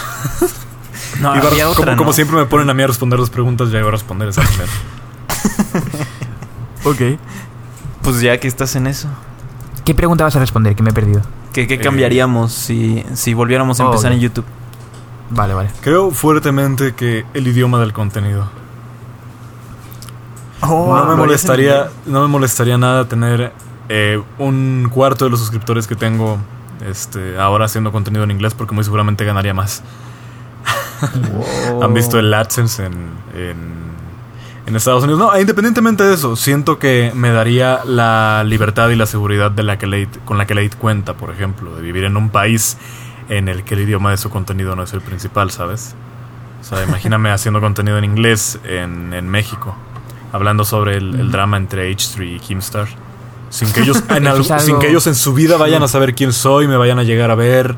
No, Iba a- había como, otra, como ¿no? siempre me ponen a mí a responder las preguntas, ya iba a responder esa primero. Ok. Pues ya que estás en eso. ¿Qué pregunta vas a responder? Que me he perdido. ¿Qué, qué Eh, cambiaríamos si, si volviéramos a oh, empezar ok. en YouTube? Vale, vale. Creo fuertemente que el idioma del contenido. Oh, no me ¿lo harías en molestaría, no me molestaría nada tener eh, un cuarto de los suscriptores que tengo este, ahora haciendo contenido en inglés porque muy seguramente ganaría más. ¿Han visto el AdSense en, en, en Estados Unidos? No, e independientemente de eso, siento que me daría la libertad y la seguridad de la que Late, con la que Late cuenta, por ejemplo, de vivir en un país en el que el idioma de su contenido no es el principal, ¿sabes? O sea, imagíname haciendo contenido en inglés en, en México, hablando sobre el, el drama entre H3 y Kimstar. Sin que ellos en algo- sin que ellos en su vida vayan a saber quién soy, me vayan a llegar a ver.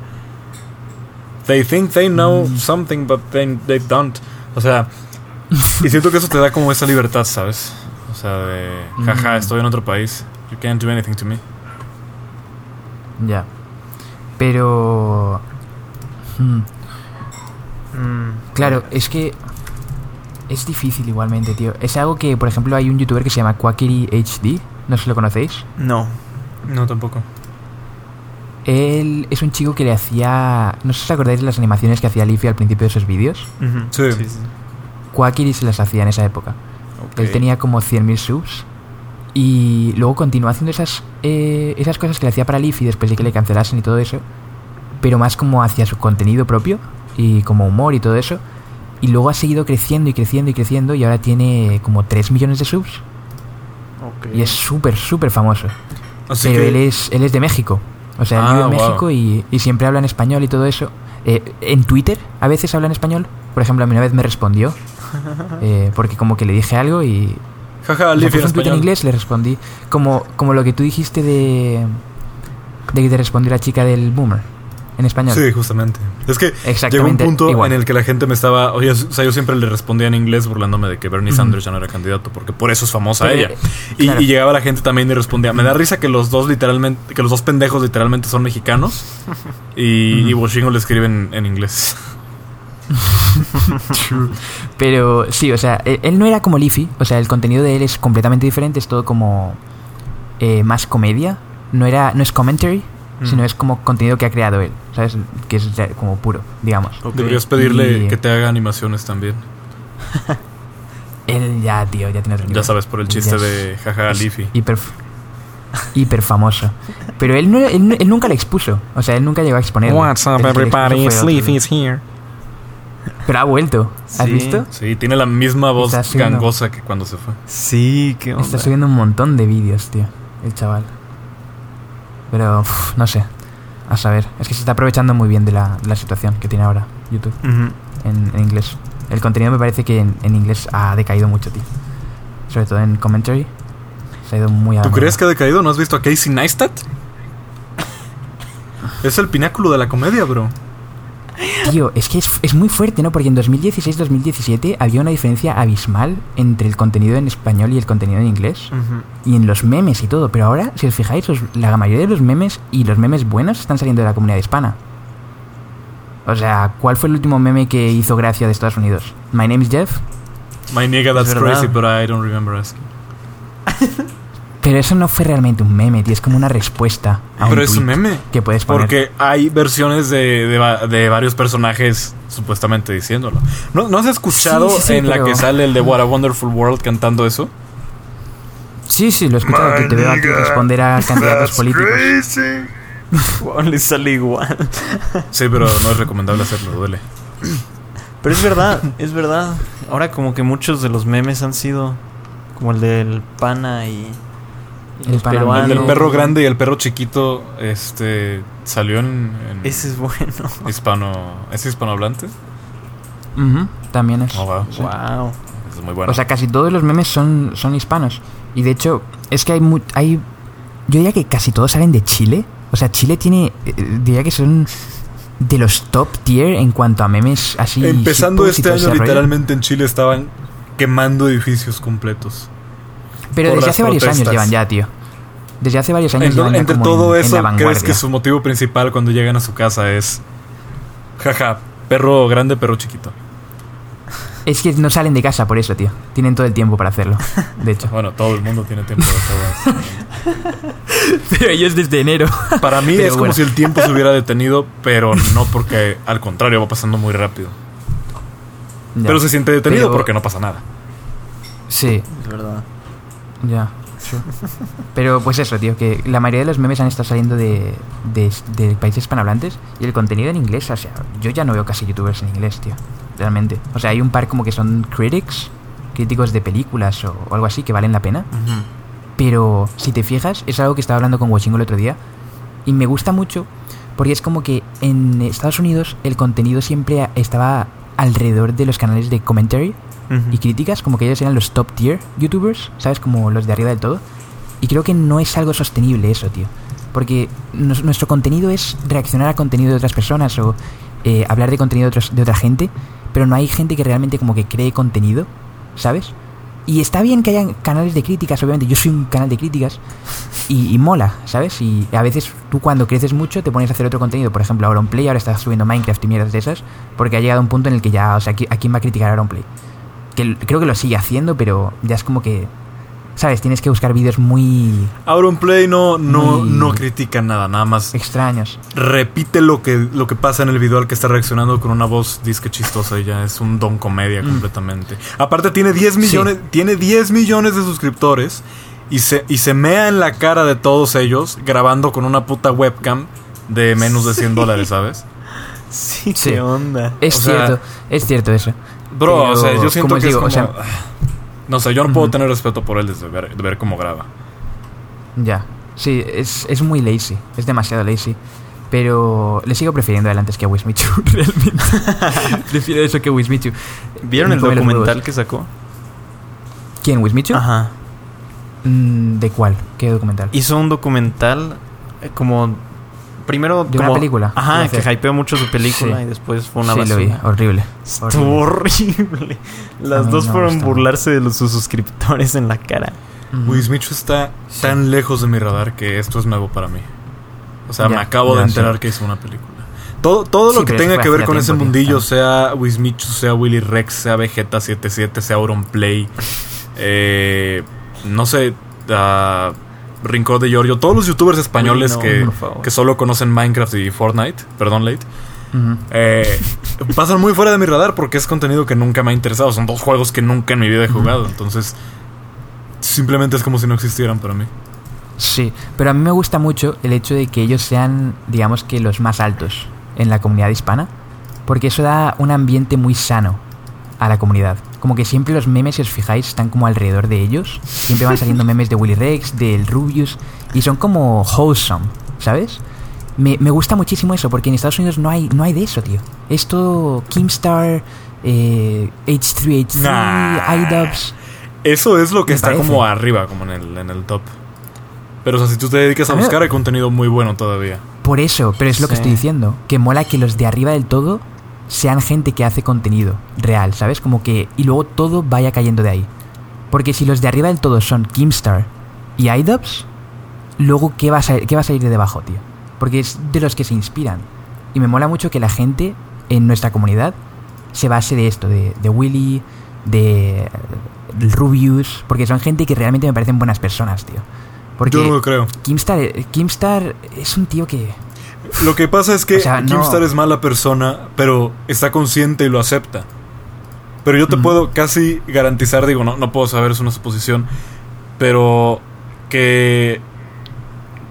They think they know something, but they, they don't. O sea, y siento que eso te da como esa libertad, ¿sabes? O sea, de jaja, Mm. estoy en otro país. You can't do anything to me. Ya. Pero... hmm, Mm, Claro, Claro, es que es difícil igualmente, tío. Es algo que, por ejemplo, hay un youtuber que se llama Quackery HD, no sé si lo conocéis. No. No, tampoco. Él es un chico que le hacía, no sé si os acordáis de las animaciones que hacía Leafy al principio de esos vídeos. Ujú. Sí. Quackery se las hacía en esa época. Él tenía como 100.000 subs. Y luego continuó haciendo esas, eh, esas cosas que le hacía para Leafy después de que le cancelasen y todo eso. Pero más como hacia su contenido propio y como humor y todo eso. Y luego ha seguido creciendo y creciendo y creciendo y ahora tiene como 3 millones de subs. Y es súper, súper famoso. Así Pero que él es, él es de México. O sea, él Ah, vive en wow. México y, y siempre habla en español y todo eso. Eh, en Twitter a veces habla en español. Por ejemplo, a mí una vez me respondió. eh, porque como que le dije algo y... Jaja, puso en español. inglés, le respondí. Como, como lo que tú dijiste de... De que te respondió la chica del boomer. En español. Sí, justamente. Es que llegó un punto igual. en el que la gente me estaba. Oye, o sea, yo siempre le respondía en inglés burlándome de que Bernie. Sanders ya no era candidato, porque por eso es famosa Pero, ella. eh, Y, claro. y llegaba la gente también y respondía. Me da risa que los dos literalmente, que los dos pendejos literalmente son mexicanos. Y, y Washington le escriben en inglés. Pero sí, o sea, él, él no era como Leafy. O sea, el contenido de él es completamente diferente. Es todo como eh, más comedia. No era, no es commentary, Mm. sino es como contenido que ha creado él. ¿Sabes? Que es ya como puro, digamos. Ok. Deberías pedirle Y- que te haga animaciones también. Él ya, tío, ya tiene otro Ya nivel. sabes, por el chiste ya es- de jaja, Leafy. Hiper, hiper famoso. Pero él, no, él, él nunca le expuso. O sea, él nunca llegó a exponerlo. What's up, everybody? Sleepy's here. Pero ha vuelto. ¿Has Sí. visto? Sí, tiene la misma voz gangosa que cuando se fue. Sí, qué onda. Está subiendo un montón de vídeos, tío. El chaval. Pero, uf, no sé. A saber. Es que se está aprovechando muy bien de la, de la situación que tiene ahora YouTube en, en inglés. El contenido me parece que en, en inglés ha decaído mucho, tío. Sobre todo en commentary. Se ha ido muy a ¿Tú crees que ha decaído? ¿No has visto a Casey Neistat? Es el pináculo de la comedia, bro. Tío, es que es, es muy fuerte, ¿no? Porque en 2016-2017 había una diferencia abismal entre el contenido en español y el contenido en inglés. Y en los memes y todo. Pero ahora, si os fijáis, los- la mayoría de los memes y los memes buenos están saliendo de la comunidad hispana. O sea, ¿cuál fue el último meme que hizo gracia de Estados Unidos? My name is Jeff. My nigga, that's crazy, but I don't remember asking. Pero eso no fue realmente un meme, tío. Es como una respuesta a Pero un es un tweet meme. que puedes poner. Porque hay versiones de, de de varios personajes supuestamente diciéndolo. ¿No, ¿no has escuchado Sí, sí, sí, en la que sale el de What a Wonderful World cantando eso? Sí, sí, lo he escuchado. Que te veo aquí responder a candidatos políticos. Wow, le sale igual. Sí, pero no es recomendable hacerlo, duele. Pero es verdad, es verdad. Ahora como que muchos de los memes han sido como el del pana y El los pana- peruanos. El del perro grande y el perro chiquito este salió en, en Ese es bueno. hispano. ¿Es hispanohablante? También es. Oh, wow. Sí. Wow. Es muy bueno. O sea, casi todos los memes son, son hispanos. Y de hecho, es que hay, mu- hay. Yo diría que casi todos salen de Chile. O sea, Chile tiene. eh, diría que son de los top tier en cuanto a memes así. Empezando este año, literalmente en Chile estaban quemando edificios completos. Pero desde hace varios años llevan ya, tío. Desde hace varios años Entre, llevan ya entre como todo en- en eso, la ¿crees que su motivo principal cuando llegan a su casa es. Jaja, perro grande, perro chiquito? Es que no salen de casa por eso, tío. Tienen todo el tiempo para hacerlo. De hecho. Bueno, todo el mundo tiene tiempo de todo. Pero ellos desde enero. Para mí Pero es como si el tiempo se hubiera detenido, pero no porque al contrario va pasando muy rápido. Ya. Pero se siente detenido Pero- porque no pasa nada. Sí, Es verdad. Ya, sure. Pero pues eso, tío, que la mayoría de los memes han estado saliendo de, de, de países hispanohablantes y el contenido en inglés, o sea, yo ya no veo casi youtubers en inglés, tío, realmente. O sea, hay un par como que son critics, críticos de películas o, o algo así que valen la pena. Pero si te fijas, es algo que estaba hablando con Wachingo el otro día y me gusta mucho porque es como que en Estados Unidos el contenido siempre estaba alrededor de los canales de commentary Y críticas, como que ellos eran los top tier youtubers, ¿sabes? Como los de arriba del todo. Y creo que no es algo sostenible eso, tío. Porque nos- nuestro contenido es reaccionar a contenido de otras personas o eh, hablar de contenido de, otros- de otra gente, pero no hay gente que realmente como que cree contenido, ¿sabes? Y está bien que hayan canales de críticas, obviamente. Yo soy un canal de críticas y, y mola, ¿sabes? Y a veces tú cuando creces mucho te pones a hacer otro contenido. Por ejemplo, Auronplay ahora está subiendo Minecraft y mierdas de esas. Porque ha llegado un punto en el que ya, o sea, ¿a qui- ¿a quién va a criticar a Auronplay? Que creo que lo sigue haciendo, pero ya es como que, ¿sabes? Tienes que buscar vídeos muy Auronplay no, no, no critica nada, nada más extraños. repite lo que, lo que pasa en el video al que está reaccionando con una voz disque chistosa y ya es un don comedia completamente. Aparte tiene 10 millones, tiene 10 millones de suscriptores y se, y se mea en la cara de todos ellos grabando con una puta webcam de menos de 100 dólares, ¿sabes? Sí, Sí. qué onda. Es O sea- cierto, es cierto eso. Bro, o sea, yo siento que digo, es o como... sea- no sé, yo no puedo tener respeto por él desde ver, de ver cómo graba. Ya, sí, es, es muy lazy, es demasiado lazy. Pero le sigo prefiriendo a él antes que a Wismichu, realmente. Prefiero eso que Wismichu. ¿Vieron el documental que sacó? ¿Quién, Wismichu? Ajá. Mm, ¿De cuál? ¿Qué documental? Hizo un documental eh, como... Primero De una como- película, Ajá, que hypeó mucho su película Sí. y después fue una sí, lo vi, basura. horrible. Estuvo horrible. Las dos no fueron gustó. burlarse de los, sus suscriptores en la cara. Wismichu está tan lejos de mi radar que esto es nuevo para mí. O sea, Ya, me acabo ya, de enterar sí. que hizo una película. Todo, todo Sí, lo que tenga que ver con ese tiempo, mundillo, sea Wismichu, sea Willy Rex, sea Vegeta 77, sea Auronplay, eh, no sé, ah, Rincón de Giorgio, todos los youtubers españoles Uy, no, que, que solo conocen Minecraft y Fortnite, perdón, Late, eh, pasan muy fuera de mi radar porque es contenido que nunca me ha interesado. Son dos juegos que nunca en mi vida he jugado. Entonces, simplemente es como si no existieran para mí. Sí, pero a mí me gusta mucho el hecho de que ellos sean, digamos que los más altos en la comunidad hispana, porque eso da un ambiente muy sano a la comunidad. Como que siempre los memes, si os fijáis, están como alrededor de ellos. Siempre van saliendo memes de Willy Rex, del Rubius, y son como wholesome, ¿sabes? Me, me gusta muchísimo eso, porque en Estados Unidos no hay, no hay de eso, tío. Es todo Keemstar, eh, H3H3, Nah. iDubbbz. Eso es lo que está parece. como arriba, como en el, en el top. Pero, o sea, si tú te dedicas a A mí- buscar, hay contenido muy bueno todavía. Por eso, pero es lo que estoy diciendo. Que mola que los de arriba del todo sean gente que hace contenido real, ¿sabes? Como que. Y luego todo vaya cayendo de ahí. Porque si los de arriba del todo son Keemstar y iDubbbz, luego ¿qué va, a ¿qué va a salir de debajo, tío? Porque es de los que se inspiran. Y me mola mucho que la gente en nuestra comunidad se base de esto, de, de Willy, de Rubius, porque son gente que realmente me parecen buenas personas, tío. Porque Yo no lo creo. Keemstar, eh, Keemstar es un tío que... Lo que pasa es que O sea, no. Keemstar es mala persona, pero está consciente y lo acepta. Pero yo te puedo casi garantizar, digo, no, no puedo saber, es una suposición, pero que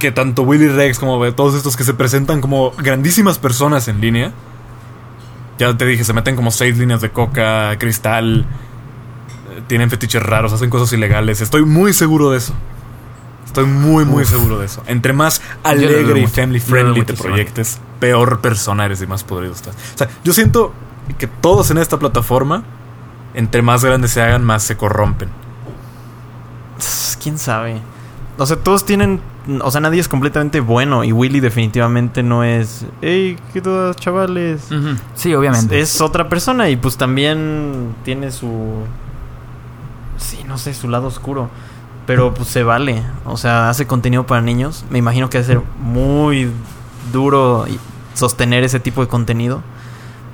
que tanto Willy Rex como todos estos que se presentan como grandísimas personas en línea, ya te dije, se meten como seis líneas de coca, cristal, eh, tienen fetiches raros, hacen cosas ilegales. Estoy muy seguro de eso. Estoy muy, muy Uf. seguro de eso. Entre más alegre y family friendly te proyectes, peor persona eres y más podrido estás. O sea, yo siento que todos en esta plataforma, entre más grandes se hagan, más se corrompen. ¿Quién sabe? O sea, todos tienen... O sea, nadie es completamente bueno. Y Willy definitivamente no es... ¡Ey, qué todas, chavales! Sí, obviamente. Es otra persona y pues también tiene su... Sí, no sé, su lado oscuro. Pero pues se vale. O sea, hace contenido para niños. Me imagino que va a ser muy duro sostener ese tipo de contenido.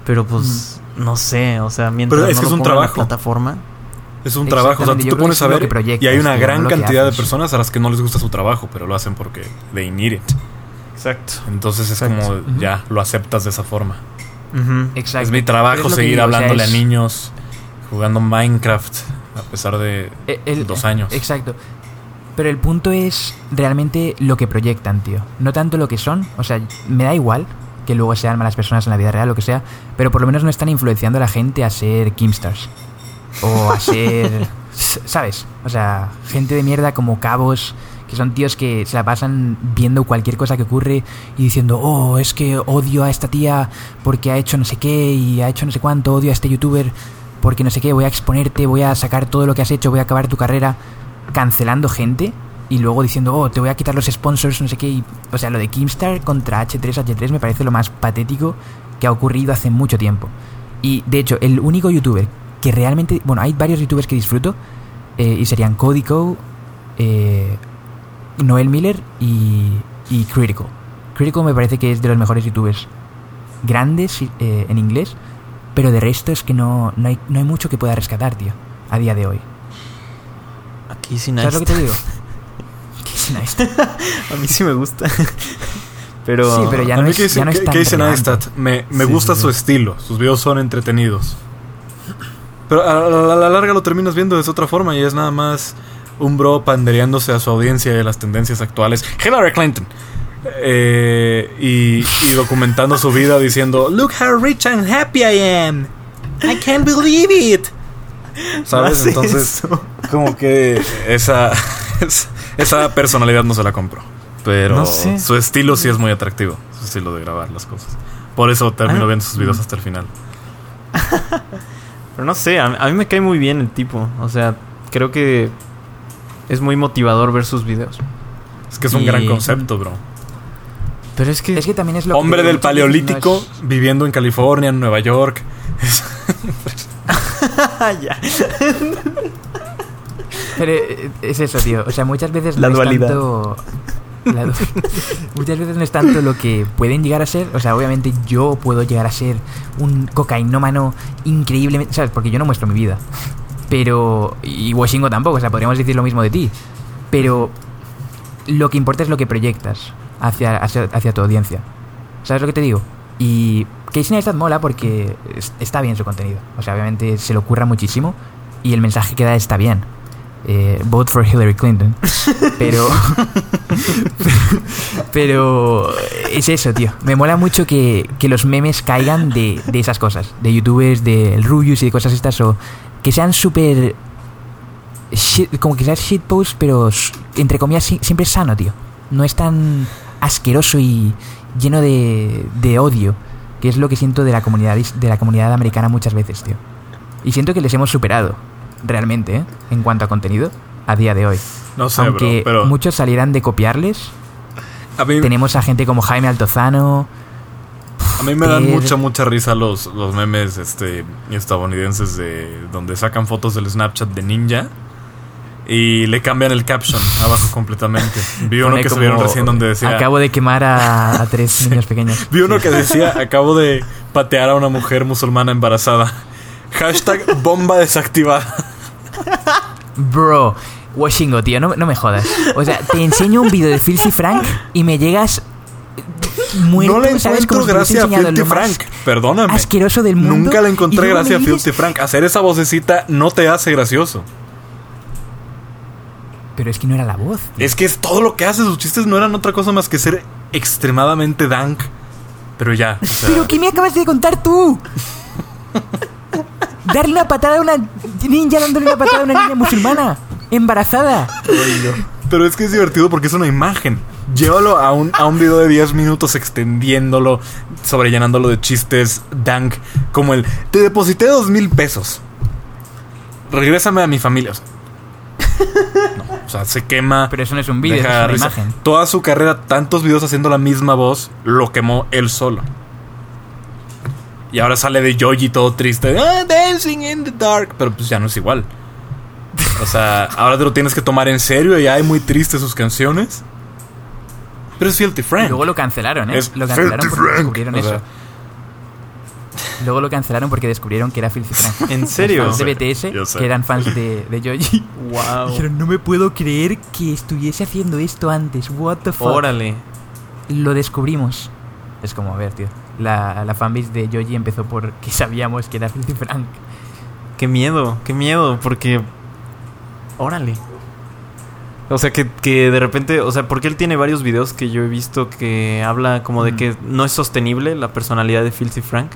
Pero pues no sé, o sea, mientras Pero es no que lo es un pongan en la trabajo. plataforma. Es un trabajo, o sea, tú te pones a ver y hay una tío, gran cantidad de personas a las que no les gusta su trabajo, pero lo hacen porque they need it. Exacto. Entonces es Exacto. como ya lo aceptas de esa forma. Exacto. Es mi trabajo seguir digo, o sea, hablándole es- a niños jugando Minecraft a pesar de Eh, el- dos años. Exacto. Pero el punto es realmente lo que proyectan, tío. No tanto lo que son. O sea, me da igual que luego sean malas personas en la vida real, lo que sea. Pero por lo menos no están influenciando a la gente a ser Keemstars. O a ser... ¿Sabes? O sea, gente de mierda como cabos. Que son tíos que se la pasan viendo cualquier cosa que ocurre y diciendo, oh, es que odio a esta tía porque ha hecho no sé qué y ha hecho no sé cuánto, odio a este youtuber porque no sé qué, voy a exponerte, voy a sacar todo lo que has hecho, voy a acabar tu carrera cancelando gente y luego diciendo, oh, te voy a quitar los sponsors, no sé qué. y- o sea, lo de Keemstar contra H3, H3 me parece lo más patético que ha ocurrido hace mucho tiempo. Y de hecho, el único youtuber que realmente, bueno, hay varios youtubers que disfruto, eh, y serían Código, eh, Noel Miller y, y Critical. Critical me parece que es de los mejores youtubers grandes eh, en inglés, pero de resto es que no, no, hay, no hay mucho que pueda rescatar, tío, a día de hoy. Aquí sí ¿Sabes lo que te digo? Casey Neistat. A mí sí me gusta. Pero. Sí, pero ya no es- ya no es relevante. Neistat, me, me Sí, gusta sí, su estilo, sus videos son entretenidos. Pero a la, a la larga lo terminas viendo de otra forma y es nada más un bro pandereándose a su audiencia y a las tendencias actuales. Hillary Clinton. Eh, y, y documentando su vida diciendo, Look how rich and happy I am. I can't believe it. ¿Sabes? Entonces, eso. como que esa, esa personalidad no se la compro. Pero No sé. su estilo sí es muy atractivo. Su estilo de grabar las cosas. Por eso termino Ah. viendo sus videos hasta el final. Pero no sé, a, a mí me cae muy bien el tipo. O sea, creo que es muy motivador ver sus videos. Es que es un Y- gran concepto, bro. Pero es que. Es que también es lo que Hombre del paleolítico no es- viviendo en California, en Nueva York. ya. Pero eh, es eso, tío. O sea, muchas veces La no dualidad. es tanto. la du- muchas veces no es tanto lo que pueden llegar a ser. O sea, obviamente yo puedo llegar a ser un cocainómano increíblemente. ¿Sabes? Porque yo no muestro mi vida. Pero. Y Washingo tampoco. O sea, podríamos decir lo mismo de ti. Pero. Lo que importa es lo que proyectas hacia, hacia, hacia tu audiencia. ¿Sabes lo que te digo? Y Casey Neistat mola porque es- está bien su contenido. O sea, obviamente se le ocurra muchísimo y el mensaje que da está bien. Eh, vote for Hillary Clinton. Pero. pero. Es eso, tío. Me mola mucho que, que los memes caigan de, de esas cosas. De youtubers, de Rubius y de cosas estas. O que sean súper. Como que sean shitposts, pero entre comillas si- siempre sano, tío. No es tan asqueroso y lleno de, de odio. Que es lo que siento de la comunidad de la comunidad americana muchas veces, tío. Y siento que les hemos superado, realmente, ¿eh? en cuanto a contenido, a día de hoy. No sé, Aunque bro. Pero muchos salieran de copiarles, a mí, tenemos a gente como Jaime Altozano. a mí me dan Ter- mucha, mucha risa los, los memes este, estadounidenses de donde sacan fotos del Snapchat de Ninja. Y le cambian el caption abajo completamente. Vi uno pone que subieron recién donde decía... Acabo de quemar a, a tres niños pequeños. Vi uno que decía, acabo de patear a una mujer musulmana embarazada. Hashtag bomba desactivada. Bro, Washingo, tío, no, no me jodas. O sea, te enseño un vídeo de Filthy Frank y me llegas muerto, no le encuentro gracia a Filthy Frank. Perdóname. asqueroso del mundo. Nunca le encontré gracia a Filthy Frank. Hacer esa vocecita no te hace gracioso. Pero es que no era la voz. tío. Es que es todo lo que hace. Sus chistes no eran otra cosa más que ser extremadamente dank. Pero ya. o sea, ¿Pero qué me acabas de contar tú? Darle una patada a una ninja dándole una patada a una niña musulmana. Embarazada. pero es que es divertido porque es una imagen. Llévalo a un, a un video de 10 minutos extendiéndolo, sobrellenándolo de chistes dank. Como el, te deposité dos mil pesos. Regrésame a mi familia. O sea, no, o sea, se quema. Pero eso no es un deja es una risa. imagen. Toda su carrera, tantos videos haciendo la misma voz, lo quemó él solo. Y ahora sale de Yoji todo triste. "Ah, dancing in the dark. Pero pues ya no es igual. O sea, ahora te lo tienes que tomar en serio y hay muy tristes sus canciones. Pero es Filthy Y Frank. luego lo cancelaron, ¿eh? Es lo cancelaron porque descubrieron O eso. Luego lo cancelaron porque descubrieron que era Filthy Frank. ¿En serio? Los fans de BTS, que eran fans de, de Yoji. Wow. Dijeron, no me puedo creer que estuviese haciendo esto antes. What the fuck. Órale. Lo descubrimos. Es como, a ver, tío. La, la fanbase de Yoji empezó porque sabíamos que era Filthy Frank. Qué miedo, qué miedo, porque. Órale. O sea, que, que de repente. O sea, porque él tiene varios videos que yo he visto que habla como de Mm. que no es sostenible la personalidad de Filthy Frank.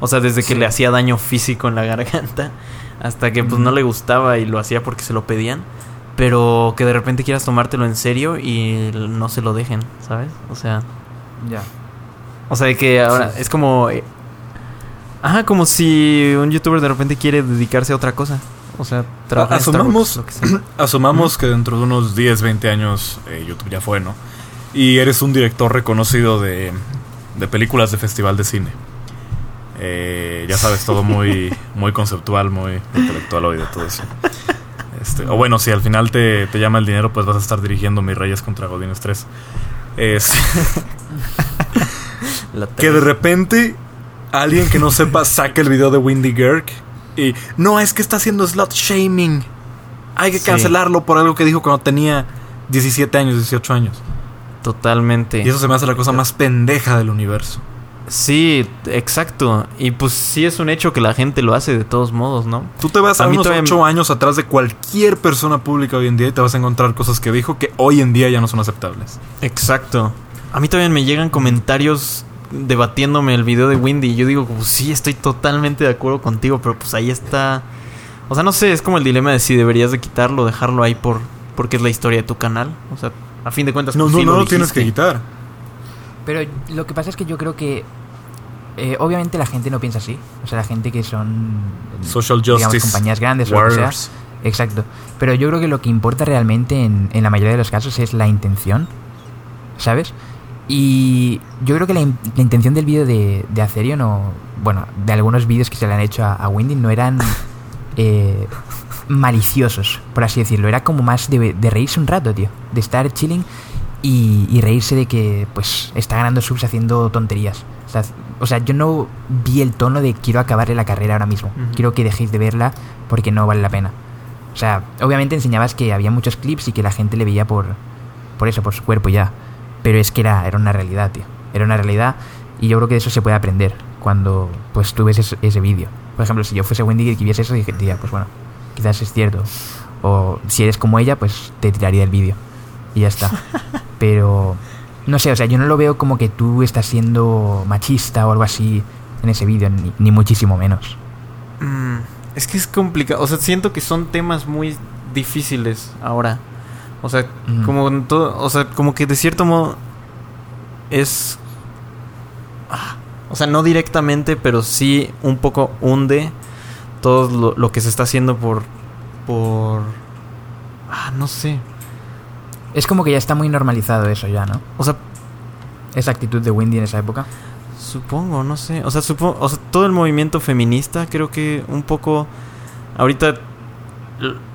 O sea, desde que Sí. le hacía daño físico en la garganta hasta que pues no le gustaba y lo hacía porque se lo pedían. Pero que de repente quieras tomártelo en serio y no se lo dejen, ¿sabes? O sea. Ya. O sea, de que ahora Sí. es como. eh, Ajá, como si un youtuber de repente quiere dedicarse a otra cosa. O sea, trabajar en asumamos- Starbucks, lo que sea. Asumamos que dentro de unos 10, 20 años eh, YouTube ya fue, ¿no? Y eres un director reconocido de, de películas de festival de cine. Eh, ya sabes, todo muy, muy conceptual, muy intelectual hoy de todo eso. Este, o bueno, si al final te, te llama el dinero, pues vas a estar dirigiendo Mis Reyes contra Godines 3. Es, La que de repente alguien que no sepa saque el video de Windy Girk y no, es que está haciendo slot shaming. Hay que Sí. cancelarlo por algo que dijo cuando tenía 17 años, 18 años. Totalmente. Y eso se me hace la cosa más pendeja del universo. Sí, exacto. Y pues sí es un hecho que la gente lo hace de todos modos, ¿no? Tú te vas a, A unos 8 años atrás de cualquier persona pública hoy en día y te vas a encontrar cosas que dijo que hoy en día ya no son aceptables. Exacto. A mí también me llegan comentarios debatiéndome el video de Windy y yo digo, pues sí, estoy totalmente de acuerdo contigo, pero pues ahí está... O sea, no sé, es como el dilema de si deberías de quitarlo o dejarlo ahí por porque es la historia de tu canal. O sea, a fin de cuentas... No, pues, no, sí no lo tienes que quitar. Pero lo que pasa es que yo creo que. eh, obviamente la gente no piensa así. O sea, la gente que son. Social digamos, justice compañías grandes o lo que sea. Exacto. Pero yo creo que lo que importa realmente en, en la mayoría de los casos es la intención. ¿Sabes? Y yo creo que la, in- la intención del vídeo de, de Atherion o. Bueno, de algunos vídeos que se le han hecho a, a Windy no eran. eh, maliciosos, por así decirlo. Era como más de, de reírse un rato, tío. De estar chilling y, y reírse de que, pues, está ganando subs haciendo tonterías. O sea, o sea, yo no vi el tono de quiero acabarle la carrera ahora mismo. Quiero que dejéis de verla porque no vale la pena. O sea, obviamente enseñabas que había muchos clips y que la gente le veía por, por eso, por su cuerpo ya. Pero es que era, era una realidad, tío. Era una realidad y yo creo que de eso se puede aprender cuando pues tú ves ese, ese vídeo. Por ejemplo, si yo fuese Wendy y viese eso, diría, pues bueno, quizás es cierto. O si eres como ella, pues te tiraría el vídeo. Y ya está. Pero, no sé, o sea, yo no lo veo como que tú estás siendo machista o algo así en ese vídeo, ni, ni muchísimo menos. Mm, es que es complicado. O sea, siento que son temas muy difíciles ahora. O sea, como en todo, o sea, como que de cierto modo es ah, o sea, no directamente, pero sí un poco hunde todo lo, lo que se está haciendo por por ah, no sé. Es como que ya está muy normalizado eso ya, ¿no? O sea, Esa actitud de Wendy en esa época. Supongo, no sé. O sea, supongo, o sea, todo el movimiento feminista creo que un poco ahorita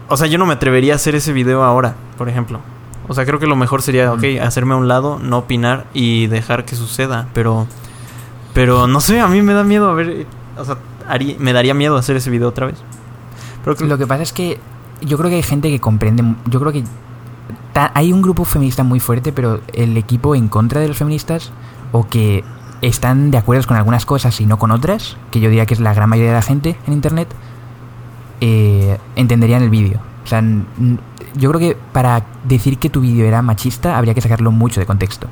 o sea, yo no me atrevería a hacer ese video ahora, por ejemplo. O sea, creo que lo mejor sería, ok, hacerme a un lado, no opinar y dejar que suceda, pero pero no sé, a mí me da miedo a ver, o sea, haría- me daría miedo hacer ese video otra vez. Pero Lo que pasa es que yo creo que hay gente que comprende. Yo creo que ta- hay un grupo feminista muy fuerte, pero el equipo en contra de los feministas o que están de acuerdo con algunas cosas y no con otras, que yo diría que es la gran mayoría de la gente en internet, eh, entenderían el vídeo. O sea, yo creo que para decir que tu vídeo era machista habría que sacarlo mucho de contexto.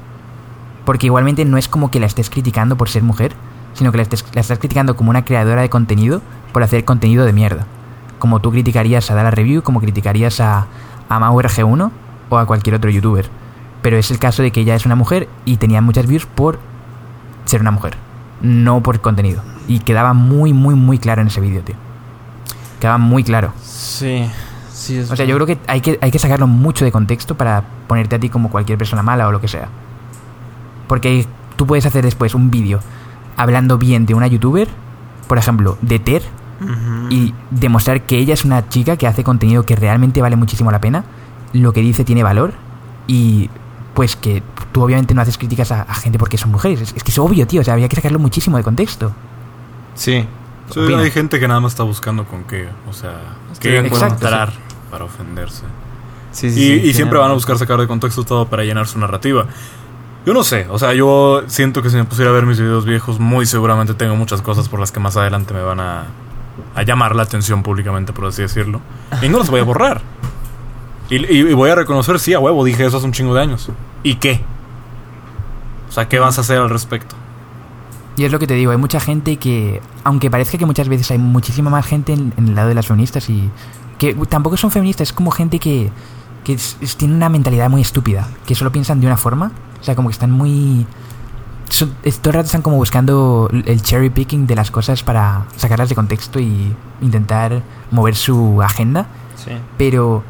Porque igualmente no es como que la estés criticando por ser mujer, sino que la, estés- la estás criticando como una creadora de contenido por hacer contenido de mierda. Como tú criticarías a Dala Review, como criticarías a, a MauRG1 o a cualquier otro youtuber. Pero es el caso de que ella es una mujer y tenía muchas views por ser una mujer, no por contenido. Y quedaba muy, muy, muy claro en ese vídeo, tío. Quedaba muy claro. sí, sí es O sea, yo creo que hay, que hay que sacarlo mucho de contexto para ponerte a ti como cualquier persona mala o lo que sea. Porque tú puedes hacer después un vídeo hablando bien de una youtuber, por ejemplo, de Ter, y demostrar que ella es una chica que hace contenido que realmente vale muchísimo la pena, lo que dice tiene valor, y pues que tú obviamente no haces críticas a, a gente porque son mujeres. Es, es que es obvio, tío, o sea, había que sacarlo muchísimo de contexto. Sí. Hay gente que nada más está buscando con qué, o sea, qué encontrar para ofenderse. Sí, y sí, y tiene siempre van a buscar sacar de contexto todo para llenar su narrativa. Yo no sé, o sea, yo siento que si me pusiera a ver mis videos viejos, muy seguramente tengo muchas cosas por las que más adelante me van a, a llamar la atención públicamente, por así decirlo. Y no las voy a borrar. Y, y- y voy a reconocer, sí, a huevo, dije eso hace un chingo de años. ¿Y qué? O sea, ¿qué vas a hacer al respecto? Y es lo que te digo, hay mucha gente que, aunque parezca que muchas veces hay muchísima más gente en, en el lado de las feministas y que tampoco son feministas, es como gente que, que es- es- tiene una mentalidad muy estúpida, que solo piensan de una forma, o sea, como que están muy... son- es- todo el rato están como buscando el cherry picking de las cosas para sacarlas de contexto y intentar mover su agenda Sí. pero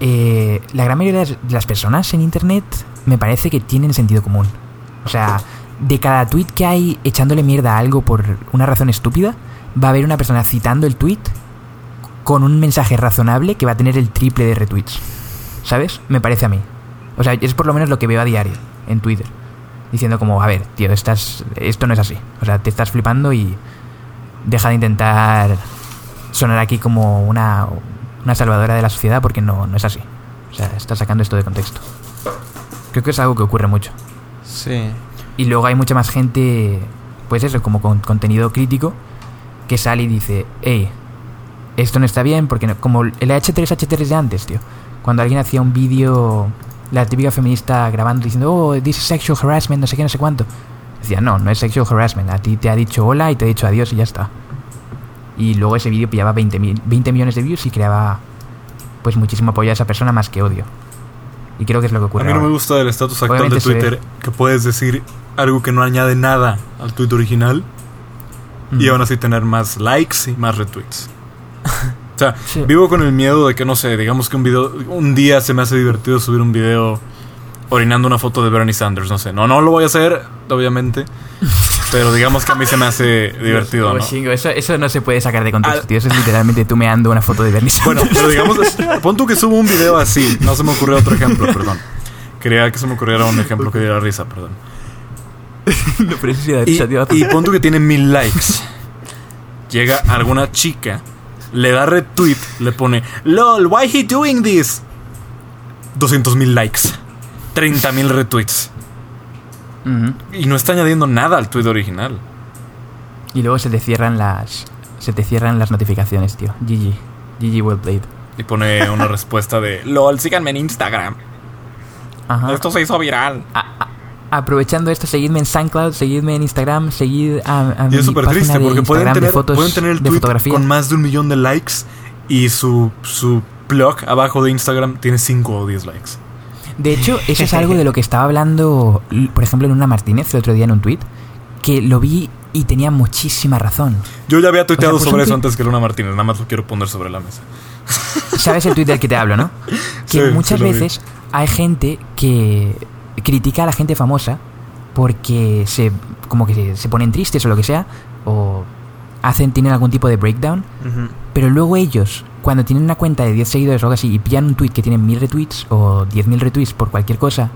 eh, la gran mayoría de las- personas en internet me parece que tienen sentido común. O sea, de cada tweet que hay echándole mierda a algo por una razón estúpida, va a haber una persona citando el tweet con un mensaje razonable que va a tener el triple de retweets. ¿Sabes? Me parece a mí. O sea, es por lo menos lo que veo a diario en Twitter. Diciendo como, a ver, tío, estás, esto no es así. O sea, te estás flipando y deja de intentar sonar aquí como una, una salvadora de la sociedad porque no, no es así. O sea, estás sacando esto de contexto. Creo que es algo que ocurre mucho. Sí. Y luego hay mucha más gente, pues eso, como con contenido crítico, que sale y dice, hey, esto no está bien, porque no- como el H3H3 de antes, tío. Cuando alguien hacía un vídeo, la típica feminista grabando diciendo, oh, this is sexual harassment, no sé qué, no sé cuánto. Decía, no, no es sexual harassment, a ti te ha dicho hola y te ha dicho adiós y ya está. Y luego ese vídeo pillaba 20, mil- 20 millones de views y creaba, pues, muchísimo apoyo a esa persona más que odio. Y creo que es lo que A ocurre. mí no me ahora. gusta el estatus actual Obviamente de se. Twitter que puedes decir algo que no añade nada al tweet original y Mm. aún así tener más likes y más retweets. O sea, Sí. vivo con el miedo de que, no sé, digamos que un video, un día se me hace divertido subir un video orinando una foto de Bernie Sanders, no sé. No, no lo voy a hacer, obviamente, pero digamos que a mí se me hace divertido, ¿no? chingo, eso, eso no se puede sacar de contexto, Al- tío. Eso es literalmente tú meando una foto de Bernie Bueno, pero digamos, pon tú que subo un video así, no se me ocurrió otro ejemplo, perdón. Quería que se me ocurriera un ejemplo que diera risa, perdón. No, pero eso sí da Y, tío. y pon tú que tiene mil likes. Llega alguna chica, le da retweet, le pone LOL, why he doing this? 200 mil likes, 30 mil retweets. Ujú. Y no está añadiendo nada al tweet original. Y luego se te cierran las. Se te cierran las notificaciones, tío. GG. GG well played. Y pone una respuesta de LOL, síganme en Instagram. Ajá. Esto se hizo viral. Aprovechando esto, seguidme en SoundCloud, seguidme en Instagram, seguid a, a Y mi es súper triste porque pueden tener, fotos pueden tener el tweet con más de un millón de likes y su, su blog abajo de Instagram tiene 5 o 10 likes. De hecho, eso es algo de lo que estaba hablando, por ejemplo, Luna Martínez el otro día en un tweet, que lo vi y tenía muchísima razón. Yo ya había tuiteado sobre eso antes que Luna Martínez, nada más lo quiero poner sobre la mesa. ¿Sabes el tweet del que te hablo, no? Que Sí, muchas sí lo vi. veces hay gente que critica a la gente famosa porque se como que se, se ponen tristes o lo que sea o hacen tienen algún tipo de breakdown, pero luego ellos cuando tienen una cuenta de 10 seguidores o algo así y pillan un tweet que tiene 1000 retweets o 10000 retweets por cualquier cosa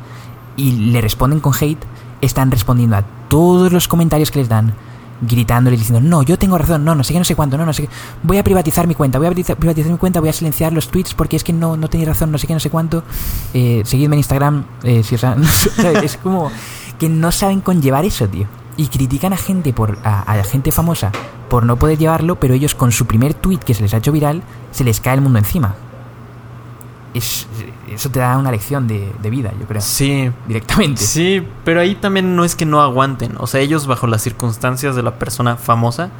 y le responden con hate, están respondiendo a todos los comentarios que les dan gritándoles diciendo, no, yo tengo razón, no, no sé qué, no sé cuánto, no, no sé qué. Voy a privatizar mi cuenta, voy a privatizar, mi cuenta, voy a silenciar los tweets porque es que no, no tenéis razón, no sé qué, no sé cuánto. Eh, seguidme en Instagram, eh, si os han-. Es como que no saben conllevar eso, tío. Y critican a gente por a, a gente famosa por no poder llevarlo, pero ellos con su primer tweet que se les ha hecho viral, se les cae el mundo encima. Es, eso te da una lección de, de vida, yo creo. Sí, Directamente. sí, pero ahí también no es que no aguanten. O sea, ellos bajo las circunstancias de la persona famosa.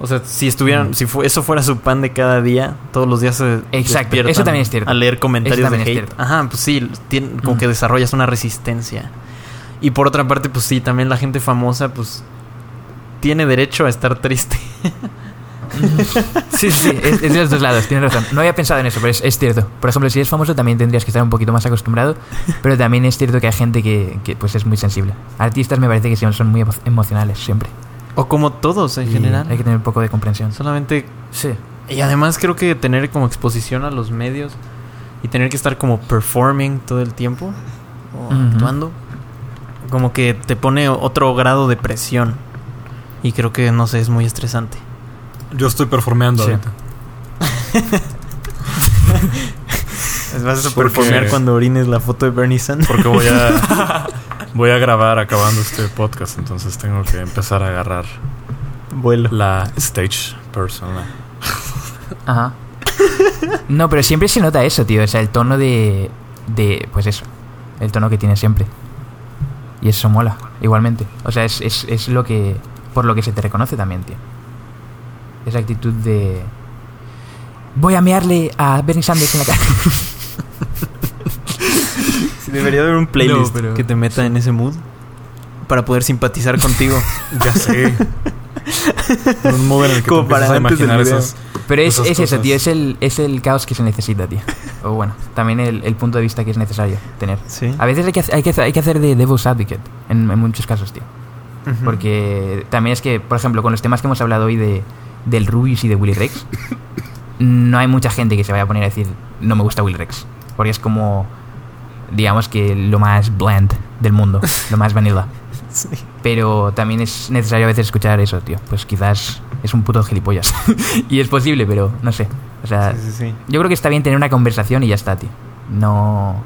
O sea, si estuvieran, Mm. si fu- eso fuera su pan de cada día, todos los días se Exacto, eso también es cierto. A leer comentarios de hate. Ajá, pues sí, tien- como Mm. que desarrollas una resistencia. Y por otra parte, pues sí, también la gente famosa, pues tiene derecho a estar triste. Sí, sí, es, es de los dos lados, tienes razón. No había pensado en eso, pero es, es cierto. Por ejemplo, si eres famoso también tendrías que estar un poquito más acostumbrado, pero también es cierto que hay gente que, que, pues es muy sensible. Artistas me parece que son muy emo- emocionales, siempre. o como todos en Y general. Hay que tener un poco de comprensión. Solamente Sí. Y además creo que tener como exposición a los medios y tener que estar como performing todo el tiempo o Ujú. actuando, como que te pone otro grado de presión. Y creo que, no sé, es muy estresante. Yo estoy performeando Sí. ahorita. Vas a performear cuando orines la foto de Bernie Sanders. Porque voy a voy a grabar acabando este podcast, entonces tengo que empezar a agarrar Vuelo. la stage persona. Ajá. No, pero siempre se nota eso, tío. O sea, el tono de. de pues eso. El tono que tiene siempre. Y eso mola, igualmente. O sea, es, es, es lo que. por lo que se te reconoce también, tío. Esa actitud de. Voy a mearle a Bernie Sanders en la cara. debería haber un playlist No, pero- que te meta en ese mood para poder simpatizar contigo. Ya sé. Un modo en el que Como te para a imaginar video. esas Pero es, Esas es eso, tío. Es el, es el caos que se necesita, tío. O bueno, también el, el punto de vista que es necesario tener. Sí. A veces hay que, hacer- hay que, hay que hacer de devil's advocate en, en muchos casos, tío. Porque también es que, por ejemplo, con los temas que hemos hablado hoy de, del Rubius y de Willy Rex, no hay mucha gente que se vaya a poner a decir no me gusta Will Rex. Porque es como, digamos que lo más bland del mundo, lo más vanilla. Sí. Pero también es necesario a veces escuchar eso, tío. Pues quizás es un puto gilipollas. y es posible, pero no sé. O sea, Sí, sí, sí. yo creo que está bien tener una conversación y ya está, tío. No,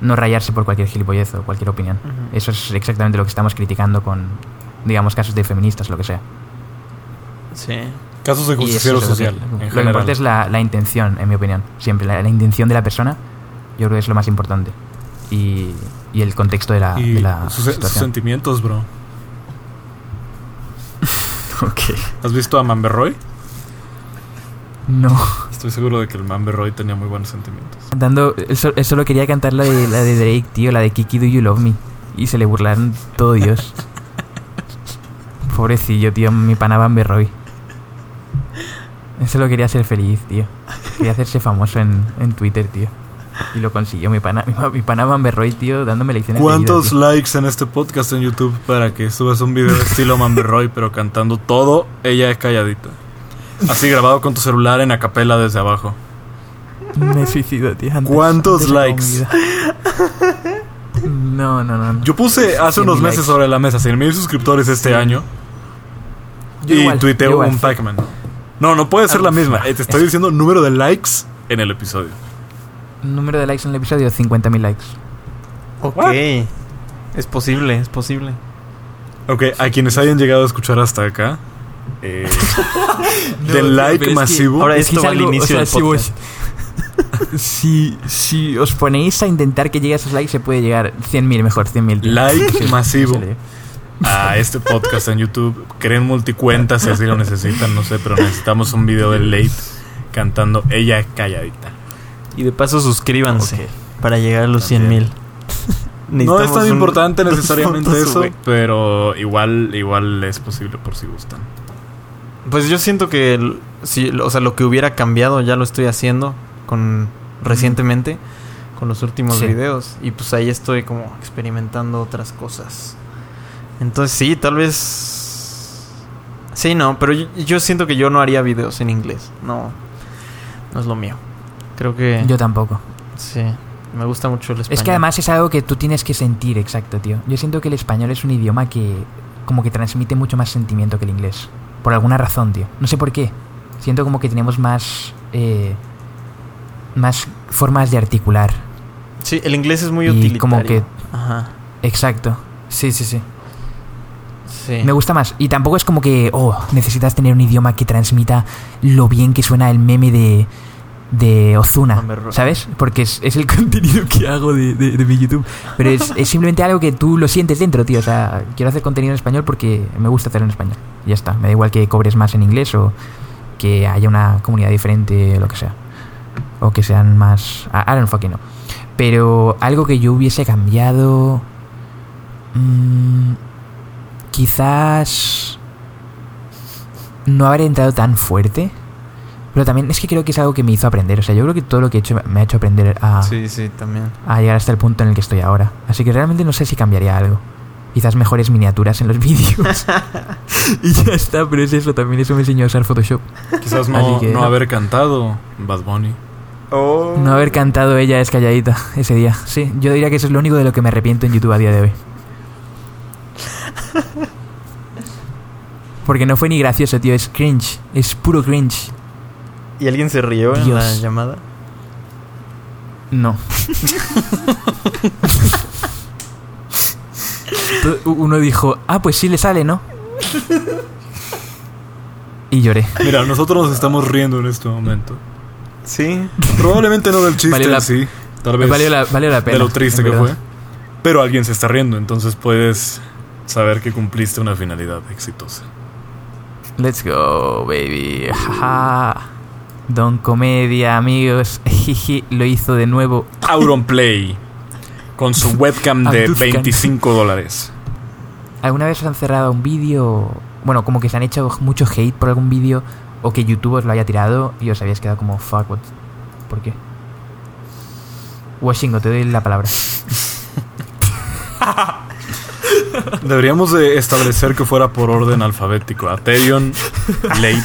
no rayarse por cualquier gilipollez o cualquier opinión. Eso es exactamente lo que estamos criticando con, digamos, casos de feministas, lo que sea. Sí. Casos de justiciero es lo que- social, lo en que importa es la, la intención, en mi opinión. Siempre, la, la intención de la persona, yo creo que es lo más importante. Y, y el contexto de la, y de la sus, sentimientos, bro. Ok. ¿Has visto a Mamberroy? No. Estoy seguro de que el Mamberroy tenía muy buenos sentimientos. Cantando, eso, eso lo quería cantar la de, la de Drake, tío, la de Kiki Do You Love Me. Y se le burlaron todo Dios. Pobrecillo, tío, mi pana Bamber Roy. Eso lo quería ser feliz, tío. Quería hacerse famoso en, en Twitter, tío. Y lo consiguió mi pana, mi, mi pana Bamber Roy, tío, dándome lecciones ¿Cuántos likes en este podcast en YouTube para que subas un video de estilo Mamberroy, pero cantando todo ella es calladita? Así grabado con tu celular en acapela desde abajo. Me suicido, tío. antes- ¿Cuántos antes likes? No, no, no. no. Yo puse hace 100,000 unos meses likes. sobre la mesa 100 mil suscriptores este año Yo y igual, igual. un Pac-Man. No, no puede ser Ah, la misma. ah, Eh, Te estoy diciendo número de likes en el episodio. Número de likes en el episodio, 50.000 likes. Ok. What? Es posible, es posible. Ok, a quienes hayan llegado a escuchar hasta acá, eh, del like masivo. Ahora Es que esto es va al o inicio sea, del si podcast. vos- si, si os ponéis a intentar que llegue a esos likes, se puede llegar 100.000 mejor, 100.000. tío. Like Sí, masivo. a este podcast en YouTube. Creen multicuentas si así lo necesitan, no sé, pero necesitamos un video de Late cantando ella calladita. Y de paso suscríbanse para llegar a los 100 También. mil. No es tan importante necesariamente eso, pero igual, igual es posible por si gustan. Pues yo siento que, el- si, o sea, lo que hubiera cambiado ya lo estoy haciendo con recientemente con los últimos Sí. videos y pues ahí estoy como experimentando otras cosas. Entonces sí, tal vez Sí, no, pero yo, yo siento que yo no haría videos en inglés. No. No es lo mío. Creo que Yo tampoco. sí, me gusta mucho el español. Es que además es algo que tú tienes que sentir, exacto, tío. Yo siento que el español es un idioma que como que transmite mucho más sentimiento que el inglés. Por alguna razón, tío. No sé por qué. Siento como que tenemos más... eh, más formas de articular. Sí, el inglés es muy Y utilitario. como que- Ajá. Exacto. Sí, sí, sí. Sí. Me gusta más. Y tampoco es como que, oh, necesitas tener un idioma que transmita lo bien que suena el meme de, de Ozuna. ¿Sabes? Porque es, es el contenido que hago de, de- de mi YouTube. Pero es, es simplemente algo que tú lo sientes dentro, tío. O sea, quiero hacer contenido en español porque me gusta hacerlo en español. Y ya está. Me da igual que cobres más en inglés o que haya una comunidad diferente, lo que sea. O que sean más... I don't fucking know. Pero algo que yo hubiese cambiado... mm, quizás no haber entrado tan fuerte. Pero también es que creo que es algo que me hizo aprender. O sea, yo creo que todo lo que he hecho me ha hecho aprender a, Sí, sí, también. a llegar hasta el punto en el que estoy ahora. Así que realmente no sé si cambiaría algo. Quizás mejores miniaturas en los vídeos. y ya está, pero es eso. También eso me enseñó a usar Photoshop. Quizás no, que no no. haber cantado Bad Bunny. No haber cantado ella es calladita ese día. Sí, yo diría que eso es lo único de lo que me arrepiento en YouTube a día de hoy. Porque no fue ni gracioso, tío. Es cringe. Es puro cringe. ¿Y alguien se rió en Dios. la llamada? No. Uno dijo, ah, pues sí le sale, ¿no? Y lloré. Mira, nosotros nos estamos riendo en este momento. Sí. Probablemente no del chiste Valió la- en sí. Tal vez Valió la, valió la pena. de lo triste en que verdad. fue. Pero alguien se está riendo, entonces puedes saber que cumpliste una finalidad exitosa. Let's go, baby. Jaja. Don Comedia, amigos. Jiji, lo hizo de nuevo. Auronplay. Con su webcam de Abduzcan. 25 dólares. ¿Alguna vez os han cerrado un vídeo? Bueno, como que se han hecho mucho hate por algún vídeo o que YouTube os lo haya tirado y os habéis quedado como fuck, what? ¿Por qué? Washingo, te doy la palabra. Deberíamos de establecer que fuera por orden alfabético. Aterion, Late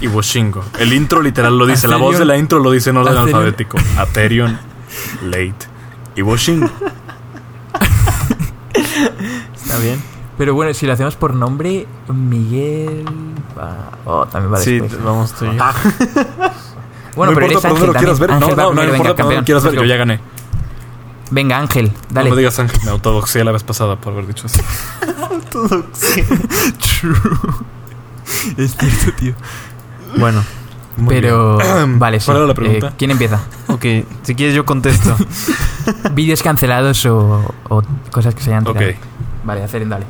y Washingo. El intro literal lo dice. La voz de la intro lo dice en orden Aterion. alfabético. Aterion, Late y Washingo. Está bien. Pero bueno, si lo hacemos por nombre, Miguel. va- Oh, también va Sí, después. vamos tú y yo. Ah, Bueno, no pero importa eres por dónde lo quieras ver. No, Ángel va no, no, primero, importa por dónde lo quieras ver. Yo ya gané. Venga, Ángel, dale. No me digas Ángel, me autodoxé la vez pasada por haber dicho eso. Es cierto, tío. Bueno, Muy Pero, bien. vale, sí. ¿Cuál era la pregunta? Eh, ¿Quién empieza? ok. Si quieres yo contesto. ¿Vídeos cancelados o, o cosas que se hayan Ok. tirado? Vale, Aceren, dale.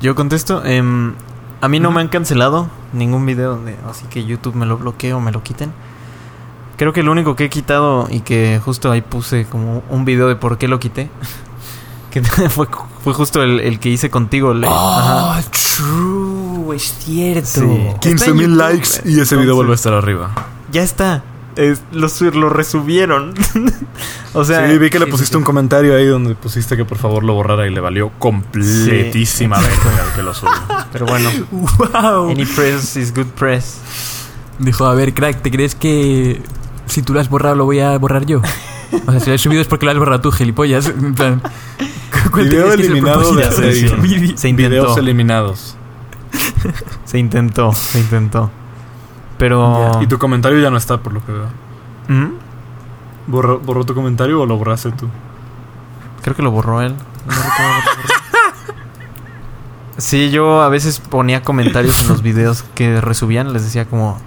Yo contesto. em, a mí no me han cancelado ningún video donde así que YouTube me lo bloquee o me lo quiten. Creo que lo único que he quitado y que justo ahí puse como un video de por qué lo quité. Que fue, fue justo el, el que hice contigo. Le- Ajá. Oh, true, es cierto. Sí. 15 Está en mil likes y ese video vuelve a estar arriba. Ya está. Es- lo, su- lo resubieron. o sea, sí, vi que le sí, pusiste sí, un comentario ahí donde pusiste que por favor lo borrara y le valió completísima al que lo subió. Pero bueno, Wow. any press is good press. Dijo, a ver, crack, ¿te crees que si tú lo has borrado lo voy a borrar yo? O sea, si lo has subido es porque lo has borrado tú, gilipollas. En plan, ¿cuál te Video eliminado de. Aterion. Se intentó. Videos eliminados. Se intentó, se intentó. Pero. Y tu comentario ya no está, por lo que veo. ¿Mm? ¿Borró, borró tu comentario o lo borraste tú? Creo que lo borró él. No. Sí, yo a veces ponía comentarios en los videos que resubían. Les decía como...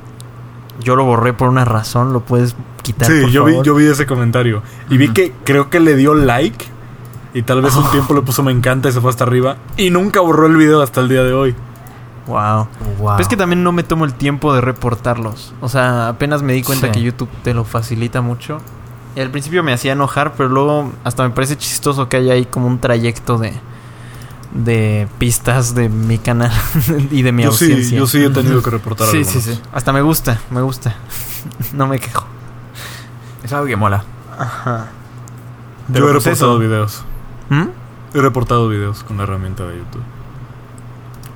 Yo lo borré por una razón, lo puedes quitar, Sí, por yo vi, favor?" yo vi ese comentario. Y vi que creo que le dio like. Y tal vez un tiempo le puso me encanta y se fue hasta arriba. Y nunca borró el video hasta el día de hoy. Wow. Wow. Pero es que también no me tomo el tiempo de reportarlos. O sea, apenas me di cuenta Sí. que YouTube te lo facilita mucho. Y al principio me hacía enojar, pero luego hasta me parece chistoso que haya ahí como un trayecto de, de pistas de mi canal y de mi Yo sí, ausencia. yo sí he tenido que reportar Sí, algunos. sí, sí. Hasta me gusta, me gusta. no me quejo. Es algo que mola. Ajá. Yo he pues reportado eso. videos. ¿Mm? He reportado videos con la herramienta de YouTube.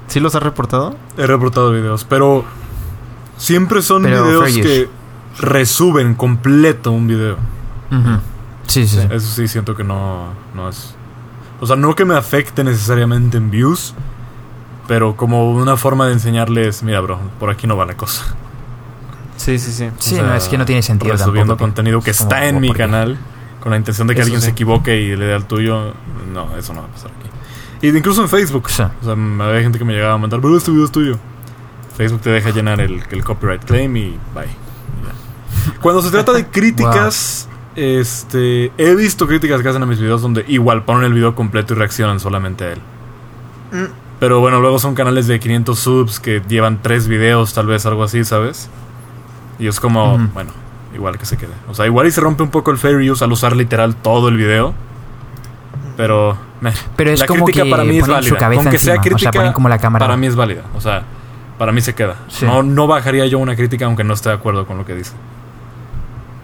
¿Sí los has reportado? He reportado videos, pero siempre son Pero videos que resuben completo un video. Sí, sí, sí. Eso sí siento que no, no es... O sea, no que me afecte necesariamente en views, pero como una forma de enseñarles, mira, bro, por aquí no va la cosa. Sí, sí, sí. Sí, O sea, no, es que no tiene sentido que- contenido que es como- está en mi canal, con la intención de que Eso alguien sí. se equivoque y le dé al tuyo. No, eso no va a pasar aquí. Y incluso en Facebook. Sí. O sea, había gente que me llegaba a mandar, pero este video es tuyo. Facebook te deja llenar el, el copyright claim y bye. Y. Cuando se trata de críticas, este, he visto críticas que hacen a mis videos donde igual ponen el video completo y reaccionan solamente a él. Pero bueno, luego son canales de 500 subs que llevan tres videos, tal vez algo así, ¿sabes? Y es como, bueno, igual que se quede. O sea, igual y se rompe un poco el fair use al usar literal todo el video. Pero, meh. Pero es la como crítica que para mí es válida. su cabeza Con que sea encima, o sea, crítica, ponen como la cámara. para mí es válida. O sea, para mí se queda. Sí. No, no bajaría yo una crítica aunque no esté de acuerdo con lo que dice.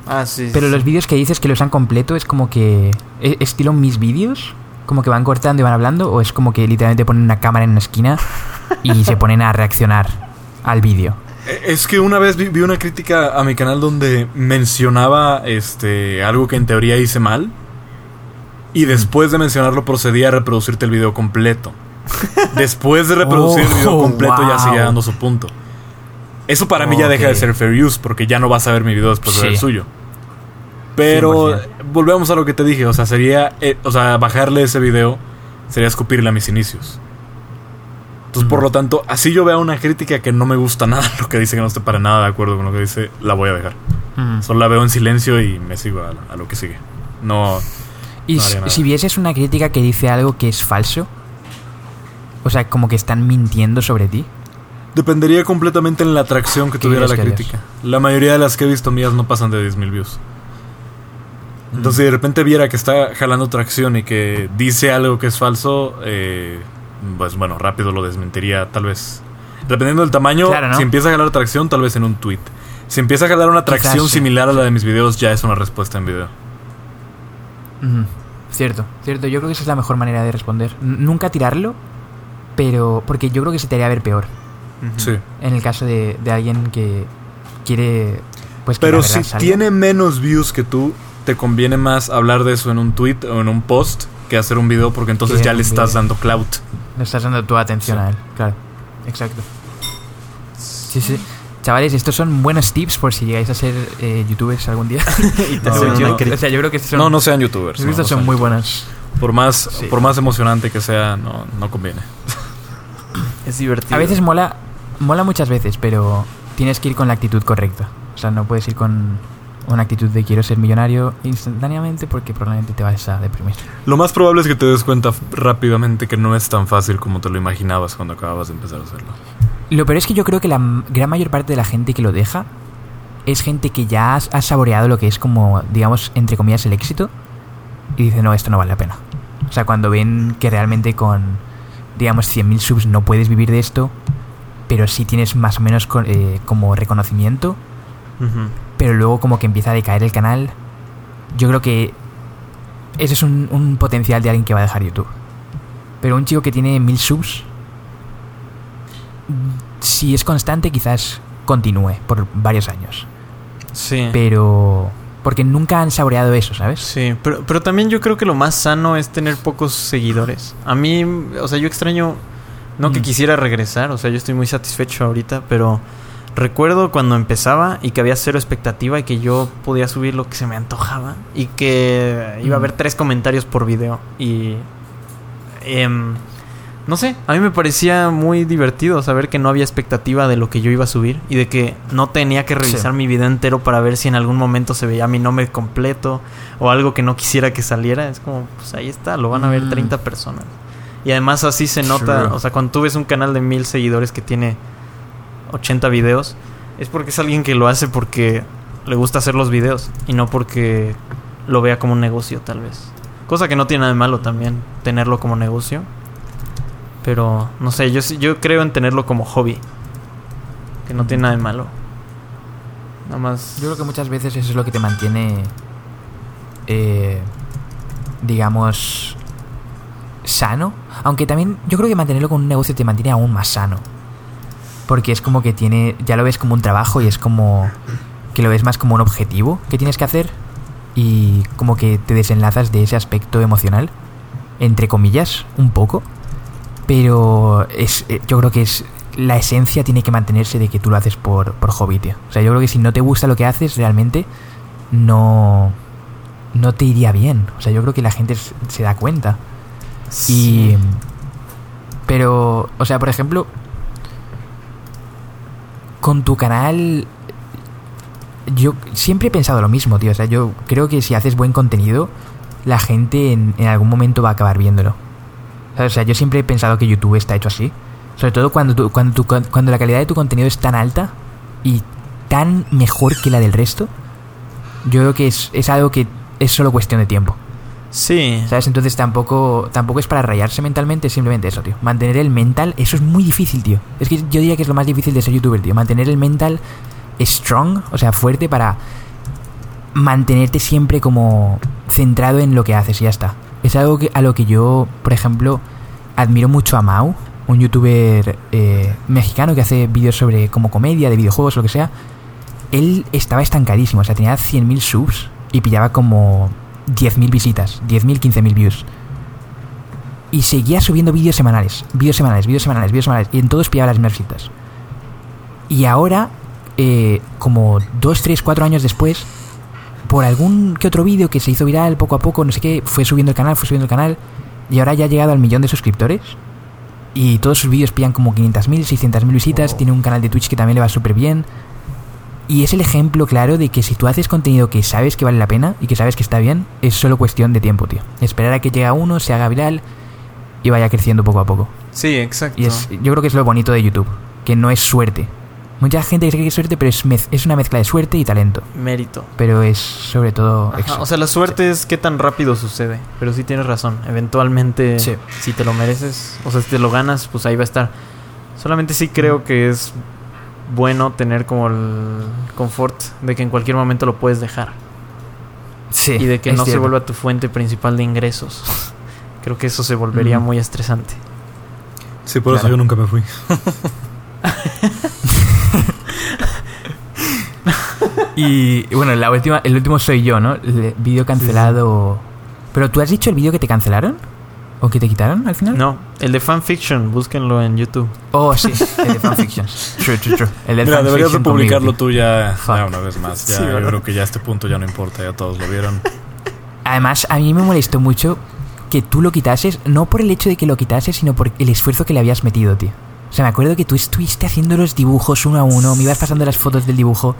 Ah, sí. Pero sí. los vídeos que dices que los han completo es como que... ¿e- ¿Estilo mis vídeos? ¿Como que van cortando y van hablando? ¿O es como que literalmente ponen una cámara en una esquina y se ponen a reaccionar al vídeo? Eh, Es que una vez vi, una crítica a mi canal donde mencionaba este algo que en teoría hice mal. Y después de mencionarlo procedía a reproducirte el video completo. Después de reproducir el video Oh, completo ya seguía dando su punto. Eso para mí ya deja de ser fair use porque ya no vas a ver mi video después de ver el suyo. Pero 100%. volvemos a lo que te dije, o sea, sería, eh, o sea, bajarle ese video sería escupirle a mis inicios. Entonces, por lo tanto, así yo vea una crítica que no me gusta nada, lo que dice que no estoy para nada de acuerdo con lo que dice, la voy a dejar. Solo la veo en silencio y me sigo a, a lo que sigue. No, Y No si- vieses una crítica que dice algo que es falso, o sea, como que están mintiendo sobre ti. dependería completamente en la atracción que ¿Qué tuviera la que crítica. La mayoría de las que he visto mías no pasan de 10.000 views. Entonces, si de repente viera que está jalando tracción y que dice algo que es falso, eh, pues bueno, rápido lo desmentiría, tal vez. Dependiendo del tamaño, Claro, ¿no? si empieza a jalar tracción, tal vez en un tweet. Si empieza a jalar una Quizás tracción sí. similar a la de mis videos, ya es una respuesta en video. Ujú. Cierto, cierto. Yo creo que esa es la mejor manera de responder. N- Nunca tirarlo, Pero, porque yo creo que se te haría ver peor Ujú. Sí. en el caso de, de alguien que quiere, pues que Pero si salga. tiene menos views que tú, te conviene más hablar de eso en un tweet o en un post que hacer un video porque entonces ya le estás video. dando clout. Le estás dando tu atención Sí. a él, claro. Exacto. Sí, sí. Chavales, estos son buenos tips por si llegáis a ser eh, youtubers algún día. Y te No, no, no. crítica. O sea, yo creo que estos son, No, no sean youtubers. estos son sean muy buenos. Por más, Sí. por más emocionante que sea, no, no conviene. Es divertido. A veces mola, mola muchas veces, pero tienes que ir con la actitud correcta. O sea, no puedes ir con una actitud de quiero ser millonario instantáneamente porque probablemente te vas a deprimir. Lo más probable es que te des cuenta rápidamente que no es tan fácil como te lo imaginabas cuando acababas de empezar a hacerlo. Lo peor es que yo creo que la gran mayor parte de la gente que lo deja es gente que ya ha saboreado lo que es como, digamos, entre comillas, el éxito y dice, no, esto no vale la pena. O sea, cuando ven que realmente con, digamos, 100.000 subs no puedes vivir de esto, pero sí tienes más o menos eh, como reconocimiento. Pero luego como que empieza a decaer el canal, yo creo que ese es un, un potencial de alguien que va a dejar YouTube. Pero un chico que tiene mil subs, si es constante, quizás continúe por varios años. Sí. Pero... Porque nunca han saboreado eso, ¿sabes? Sí, pero, pero también yo creo que lo más sano es tener pocos seguidores. A mí, o sea, yo extraño, no que Mm. quisiera regresar, o sea, yo estoy muy satisfecho ahorita, pero recuerdo cuando empezaba y que había cero expectativa y que yo podía subir lo que se me antojaba y que iba a haber Mm. tres comentarios por video y... em, no sé, a mí me parecía muy divertido saber que no había expectativa de lo que yo iba a subir y de que no tenía que revisar Sí. mi video entero para ver si en algún momento se veía mi nombre completo o algo que no quisiera que saliera. Es como, pues ahí está, lo van a ver Mm. 30 personas. Y además así se nota, o sea, cuando tú ves un canal de mil seguidores que tiene 80 videos, es porque es alguien que lo hace porque le gusta hacer los videos y no porque lo vea como un negocio tal vez. Cosa que no tiene nada de malo también, tenerlo como negocio. Pero, no sé, yo, yo creo en tenerlo como hobby. Que no tiene nada de malo. Nada más... Yo creo que muchas veces eso es lo que te mantiene, eh, digamos, sano. Aunque también yo creo que mantenerlo con un negocio te mantiene aún más sano. Porque es como que tiene, ya lo ves como un trabajo y es como que lo ves más como un objetivo que tienes que hacer y como que te desenlazas de ese aspecto emocional, entre comillas, un poco. Pero es, eh, yo creo que es la esencia tiene que mantenerse de que tú lo haces por, por hobby, tío. O sea, yo creo que si no te gusta lo que haces, realmente no, no te iría bien. O sea, yo creo que la gente se da cuenta. Y. Pero, o sea, por ejemplo, con tu canal. Yo siempre he pensado lo mismo, tío. O sea, yo creo que si haces buen contenido, la gente en, en algún momento va a acabar viéndolo. O sea, yo siempre he pensado que YouTube está hecho así. Sobre todo cuando, tu- cuando, tu cuando la calidad de tu contenido es tan alta y tan mejor que la del resto. Yo creo que es, es algo que es solo cuestión de tiempo. Sí. ¿Sabes? Entonces tampoco, tampoco es para rayarse mentalmente, simplemente eso, tío. Mantener el mental, eso es muy difícil, tío. Es que yo diría que es lo más difícil de ser youtuber, tío. Mantener el mental strong, o sea, fuerte para mantenerte siempre como centrado en lo que haces y ya está. Es algo que, a lo que yo, por ejemplo, admiro mucho a Mau, un youtuber eh, mexicano que hace vídeos sobre como comedia, de videojuegos, lo que sea. Él estaba estancadísimo, o sea, tenía 100.000 subs y pillaba como 10.000 visitas, 10.000, 15.000 views. Y seguía subiendo vídeos semanales, vídeos semanales, vídeos semanales, vídeos semanales, y en todos pillaba las mismas visitas. Y ahora, eh, como 2, 3, 4 años después, por algún que otro vídeo que se hizo viral poco a poco, no sé qué, fue subiendo el canal, fue subiendo el canal, y ahora ya ha llegado al millón de suscriptores. Y todos sus vídeos pillan como 500.000, 600.000 visitas, tiene un canal de Twitch que también le va súper bien. Y es el ejemplo claro de que si tú haces contenido que sabes que vale la pena y que sabes que está bien, es solo cuestión de tiempo, tío. Esperar a que llegue a uno, se haga viral y vaya creciendo poco a poco. Sí, exacto. Y es, yo creo que es lo bonito de YouTube, que no es suerte. Mucha gente cree que es suerte, pero es, mez- es una mezcla de suerte y talento. Mérito. Pero es sobre todo... Ajá, o sea, la suerte es qué tan rápido sucede. Pero sí tienes razón. Eventualmente, Sí. si te lo mereces, o sea, si te lo ganas, pues ahí va a estar. Solamente sí creo que es bueno tener como el confort de que en cualquier momento lo puedes dejar. Sí, y de que no se vuelva tu fuente principal de ingresos. creo que eso se volvería Mm. muy estresante. Sí, por eso yo nunca me fui. Y bueno, la última, el último soy yo, ¿no? El vídeo cancelado. Pero tú has dicho el vídeo que te cancelaron? ¿O que te quitaron al final? No, el de fanfiction, búsquenlo en YouTube. Oh, sí, el de fanfictions. True, true, true. El de Mira, deberías de fanfiction publicarlo tú ya, ya una vez más. Ya, Sí, yo ¿verdad? creo que ya a este punto ya no importa, ya todos lo vieron. Además, a mí me molestó mucho que tú lo quitases, no por el hecho de que lo quitases, sino por el esfuerzo que le habías metido, tío. O sea, me acuerdo que tú estuviste haciendo los dibujos uno a uno, me ibas pasando las fotos del dibujo,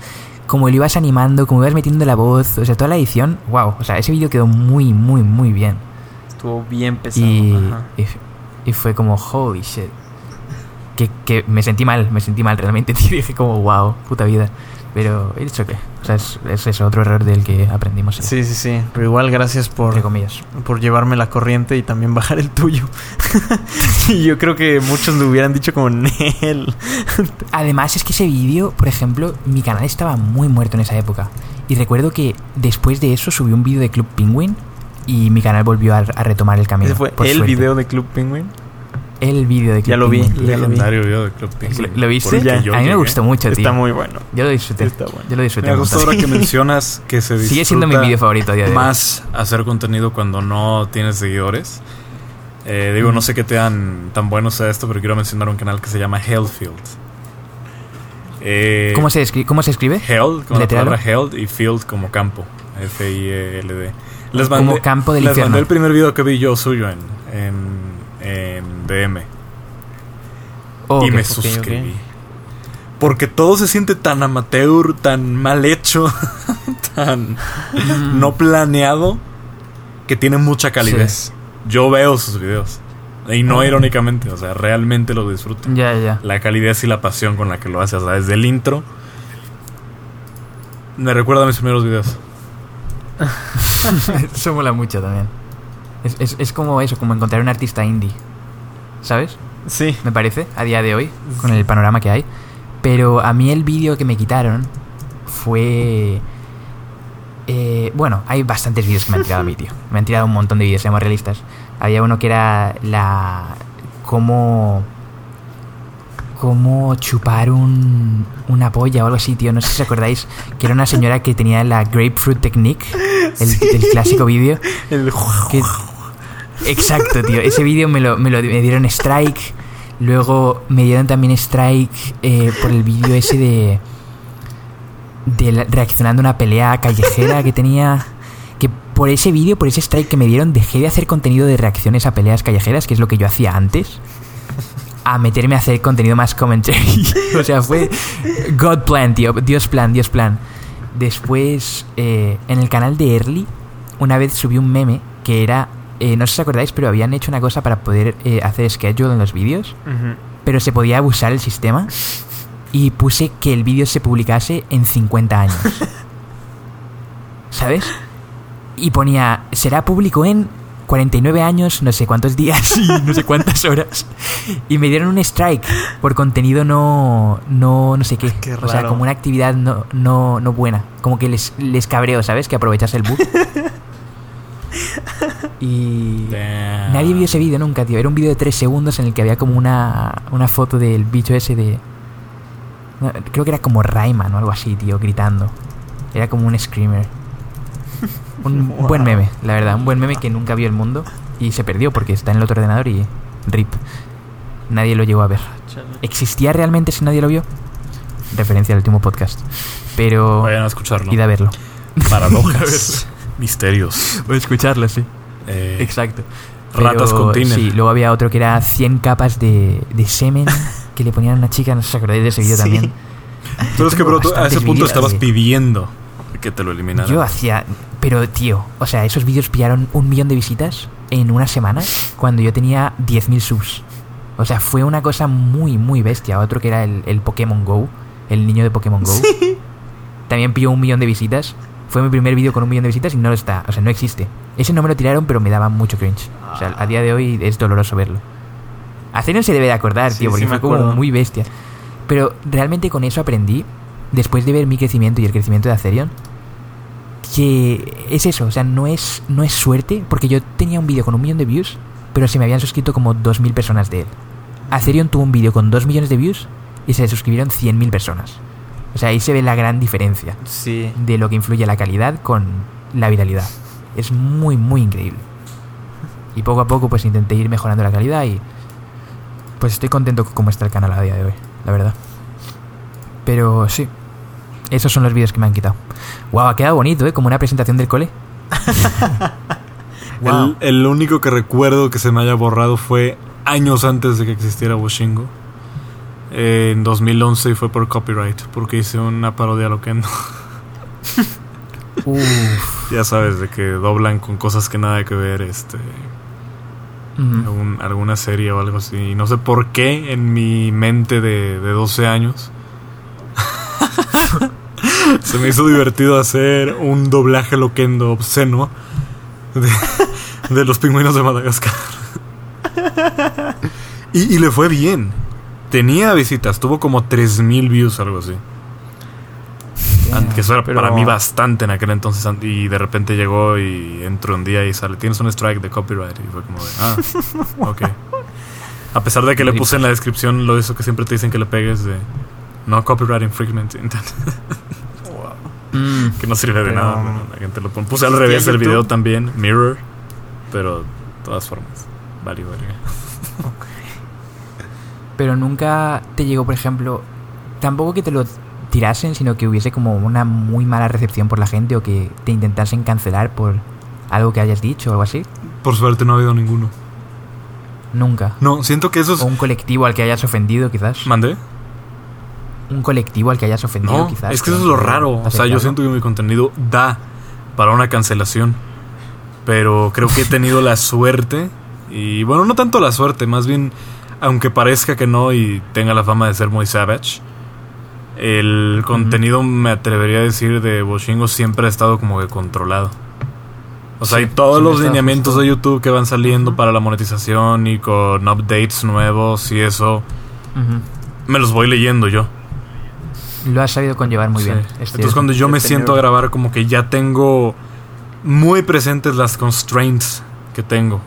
como lo ibas animando, como ibas metiendo la voz, o sea, toda la edición, wow. O sea, ese vídeo quedó muy, muy, muy bien. Estuvo bien pesado. Y, y, y fue como, holy shit. Que, que me sentí mal, me sentí mal realmente, tío. Dije como, wow, puta vida. Pero, it's okay. O sea, es, es eso, otro error del que aprendimos. Sí, sí, sí. Pero igual gracias por, Entre comillas. por llevarme la corriente y también bajar el tuyo. y yo creo que muchos lo hubieran dicho como Nel. Además es que ese vídeo, por ejemplo, mi canal estaba muy muerto en esa época. Y recuerdo que después de eso subí un vídeo de Club Penguin y mi canal volvió a, a retomar el camino. Ese fue por el suerte. video de Club Penguin. El vídeo de Club Ya lo vi. Penguin. Ya lo vi. Legendario video de Club Penguin. ¿Lo, viste? Ya. a mí me gustó mucho, tío. Está muy bueno. Yo lo disfruté. Está bueno. Yo lo disfruté. Me montón. ahora que mencionas que se disfruta Sigue siendo mi video favorito a día de hoy. más hacer contenido cuando no tienes seguidores. Eh, digo, no sé qué tan, tan bueno sea esto, pero quiero mencionar un canal que se llama Hellfield. Eh, ¿Cómo se, ¿Cómo se escribe? Hell, con la palabra held y field como campo. F-I-E-L-D. Les Como mandé, campo del les infierno. mandé el primer video que vi yo suyo en, en, en DM. Oh, y me suscribí. Porque todo se siente tan amateur, tan mal hecho, tan Mm. no planeado, que tiene mucha calidez. Yo veo sus videos. Y no irónicamente, o sea, realmente lo disfruto. Ya, ya. La calidez y la pasión con la que lo hace, o sea, desde el intro. Me recuerda a mis primeros videos. Eso mola mucho también. Es, es, es como eso, como encontrar un artista indie. ¿Sabes? Sí. Me parece, a día de hoy, con el panorama que hay. Pero a mí el vídeo que me quitaron fue... eh, bueno, hay bastantes vídeos que me han tirado a mí, tío. Me han tirado un montón de vídeos, seamos realistas. Había uno que era la... cómo... cómo chupar un, una polla o algo así, tío. No sé si os acordáis que era una señora que tenía la Grapefruit Technique, el, el clásico vídeo. El Que- Exacto, tío. Ese vídeo me lo, me lo me dieron strike. Luego me dieron también strike eh, por el vídeo ese de. de la- reaccionando a una pelea callejera que tenía. Que por ese vídeo, por ese strike que me dieron, dejé de hacer contenido de reacciones a peleas callejeras, que es lo que yo hacía antes. A meterme a hacer contenido más commentary. o sea, fue. God plan, tío. Dios plan, Dios plan. Después, eh, en el canal de Early, una vez subí un meme que era. eh, no sé si os acordáis, pero habían hecho una cosa para poder eh, hacer schedule en los vídeos, pero se podía abusar el sistema. Y puse que el vídeo se publicase en 50 años. ¿Sabes? Y ponía, será público en 49 años, no sé cuántos días y no sé cuántas horas. Y me dieron un strike por contenido no, no, no sé qué. Qué O sea, raro. como una actividad no, no, no buena. Como que les, les cabreo, ¿sabes? Que aprovechase el bug. Y... Damn. Nadie vio ese vídeo nunca, tío. Era un vídeo de 3 segundos en el que había como una, una foto del bicho ese de... creo que era como Rayman o algo así, tío, gritando. Era como un screamer. Un Wow. buen meme, la verdad. Un buen meme que nunca vio el mundo y se perdió porque está en el otro ordenador y... RIP. Nadie lo llegó a ver. ¿Existía realmente si nadie lo vio? Referencia al último podcast. Pero... Vayan a escucharlo. Id a verlo. Paradojas. Misterios. O escucharlo, sí. Eh, Exacto. Ratas Pero, con tiner. Sí, luego había otro que era 100 capas de, de semen que le ponían a una chica, no sé si acordáis de ese vídeo Sí. también. Pero es que, bro, tú a ese punto estabas de- pidiendo que te lo eliminaran. Yo hacía... Pero, tío, o sea, esos vídeos pillaron un millón de visitas en una semana cuando yo tenía 10.000 subs. O sea, fue una cosa muy, muy bestia. Otro que era el, el Pokémon Go, el niño de Pokémon Go. También pilló un millón de visitas. Fue mi primer vídeo con un millón de visitas y no lo está. O sea, no existe. Ese no me lo tiraron, pero me daba mucho cringe. O sea, a día de hoy es doloroso verlo. A se debe de acordar, Sí, tío, porque sí fue como muy bestia. Pero realmente con eso aprendí, después de ver mi crecimiento y el crecimiento de Acerion, que es eso, o sea, no es, no es suerte, porque yo tenía un vídeo con un millón de views, pero se me habían suscrito como 2.000 personas de él. Atherion tuvo un vídeo con 2 millones de views y se le suscribieron 100.000 personas. O sea, ahí se ve la gran diferencia Sí. de lo que influye la calidad con la viralidad. Es muy, muy increíble. Y poco a poco pues intenté ir mejorando la calidad y pues estoy contento con cómo está el canal a día de hoy, la verdad. Pero sí, esos son los vídeos que me han quitado. Wow, ha quedado bonito, ¿eh? Como una presentación del cole. Wow. El, el único que recuerdo que se me haya borrado fue años antes de que existiera Washingo. Eh, en 2011 y fue por copyright, porque hice una parodia a Loquendo. Uf. ya sabes, de que doblan con cosas que nada que ver, este, algún- alguna serie o algo así. Y no sé por qué en mi mente de, de 12 años se me hizo divertido hacer un doblaje loquendo obsceno de, de los pingüinos de Madagascar. Y, y le fue bien. Tenía visitas, tuvo como 3000 views, algo así. Que eso era Pero- para mí bastante en aquel entonces. Y de repente llegó y entró un día y sale: Tienes un strike de copyright. Y fue como de: Ah, ok. A pesar de que le puse en la descripción lo eso que siempre te dicen que le pegues de no copyright infringement Mm. que no sirve de Pero- nada. bueno, la gente lo pone. Puse al revés el YouTube? video también, mirror, pero de todas formas, verga. Pero nunca te llegó, por ejemplo, tampoco que te lo tirasen, sino que hubiese como una muy mala recepción por la gente o que te intentasen cancelar por algo que hayas dicho o algo así. Por suerte no ha habido ninguno. Nunca. No, siento que eso es. O un colectivo al que hayas ofendido, quizás. ¿Mandé? Un colectivo al que hayas ofendido, No, quizás. es que eso es lo raro. O sea, yo siento que mi contenido da para una cancelación. Pero creo que he tenido la suerte. Y bueno, no tanto la suerte, más bien, aunque parezca que no y tenga la fama de ser muy savage, el contenido, me atrevería a decir, de Boshingo siempre ha estado como que controlado. O sea, Sí, hay todos los lineamientos justo. de YouTube que van saliendo para la monetización y con updates nuevos y eso, me los voy leyendo yo. Lo has sabido conllevar muy Sí. bien. es Entonces cierto. cuando yo me He siento a grabar como que ya tengo muy presentes las constraints que tengo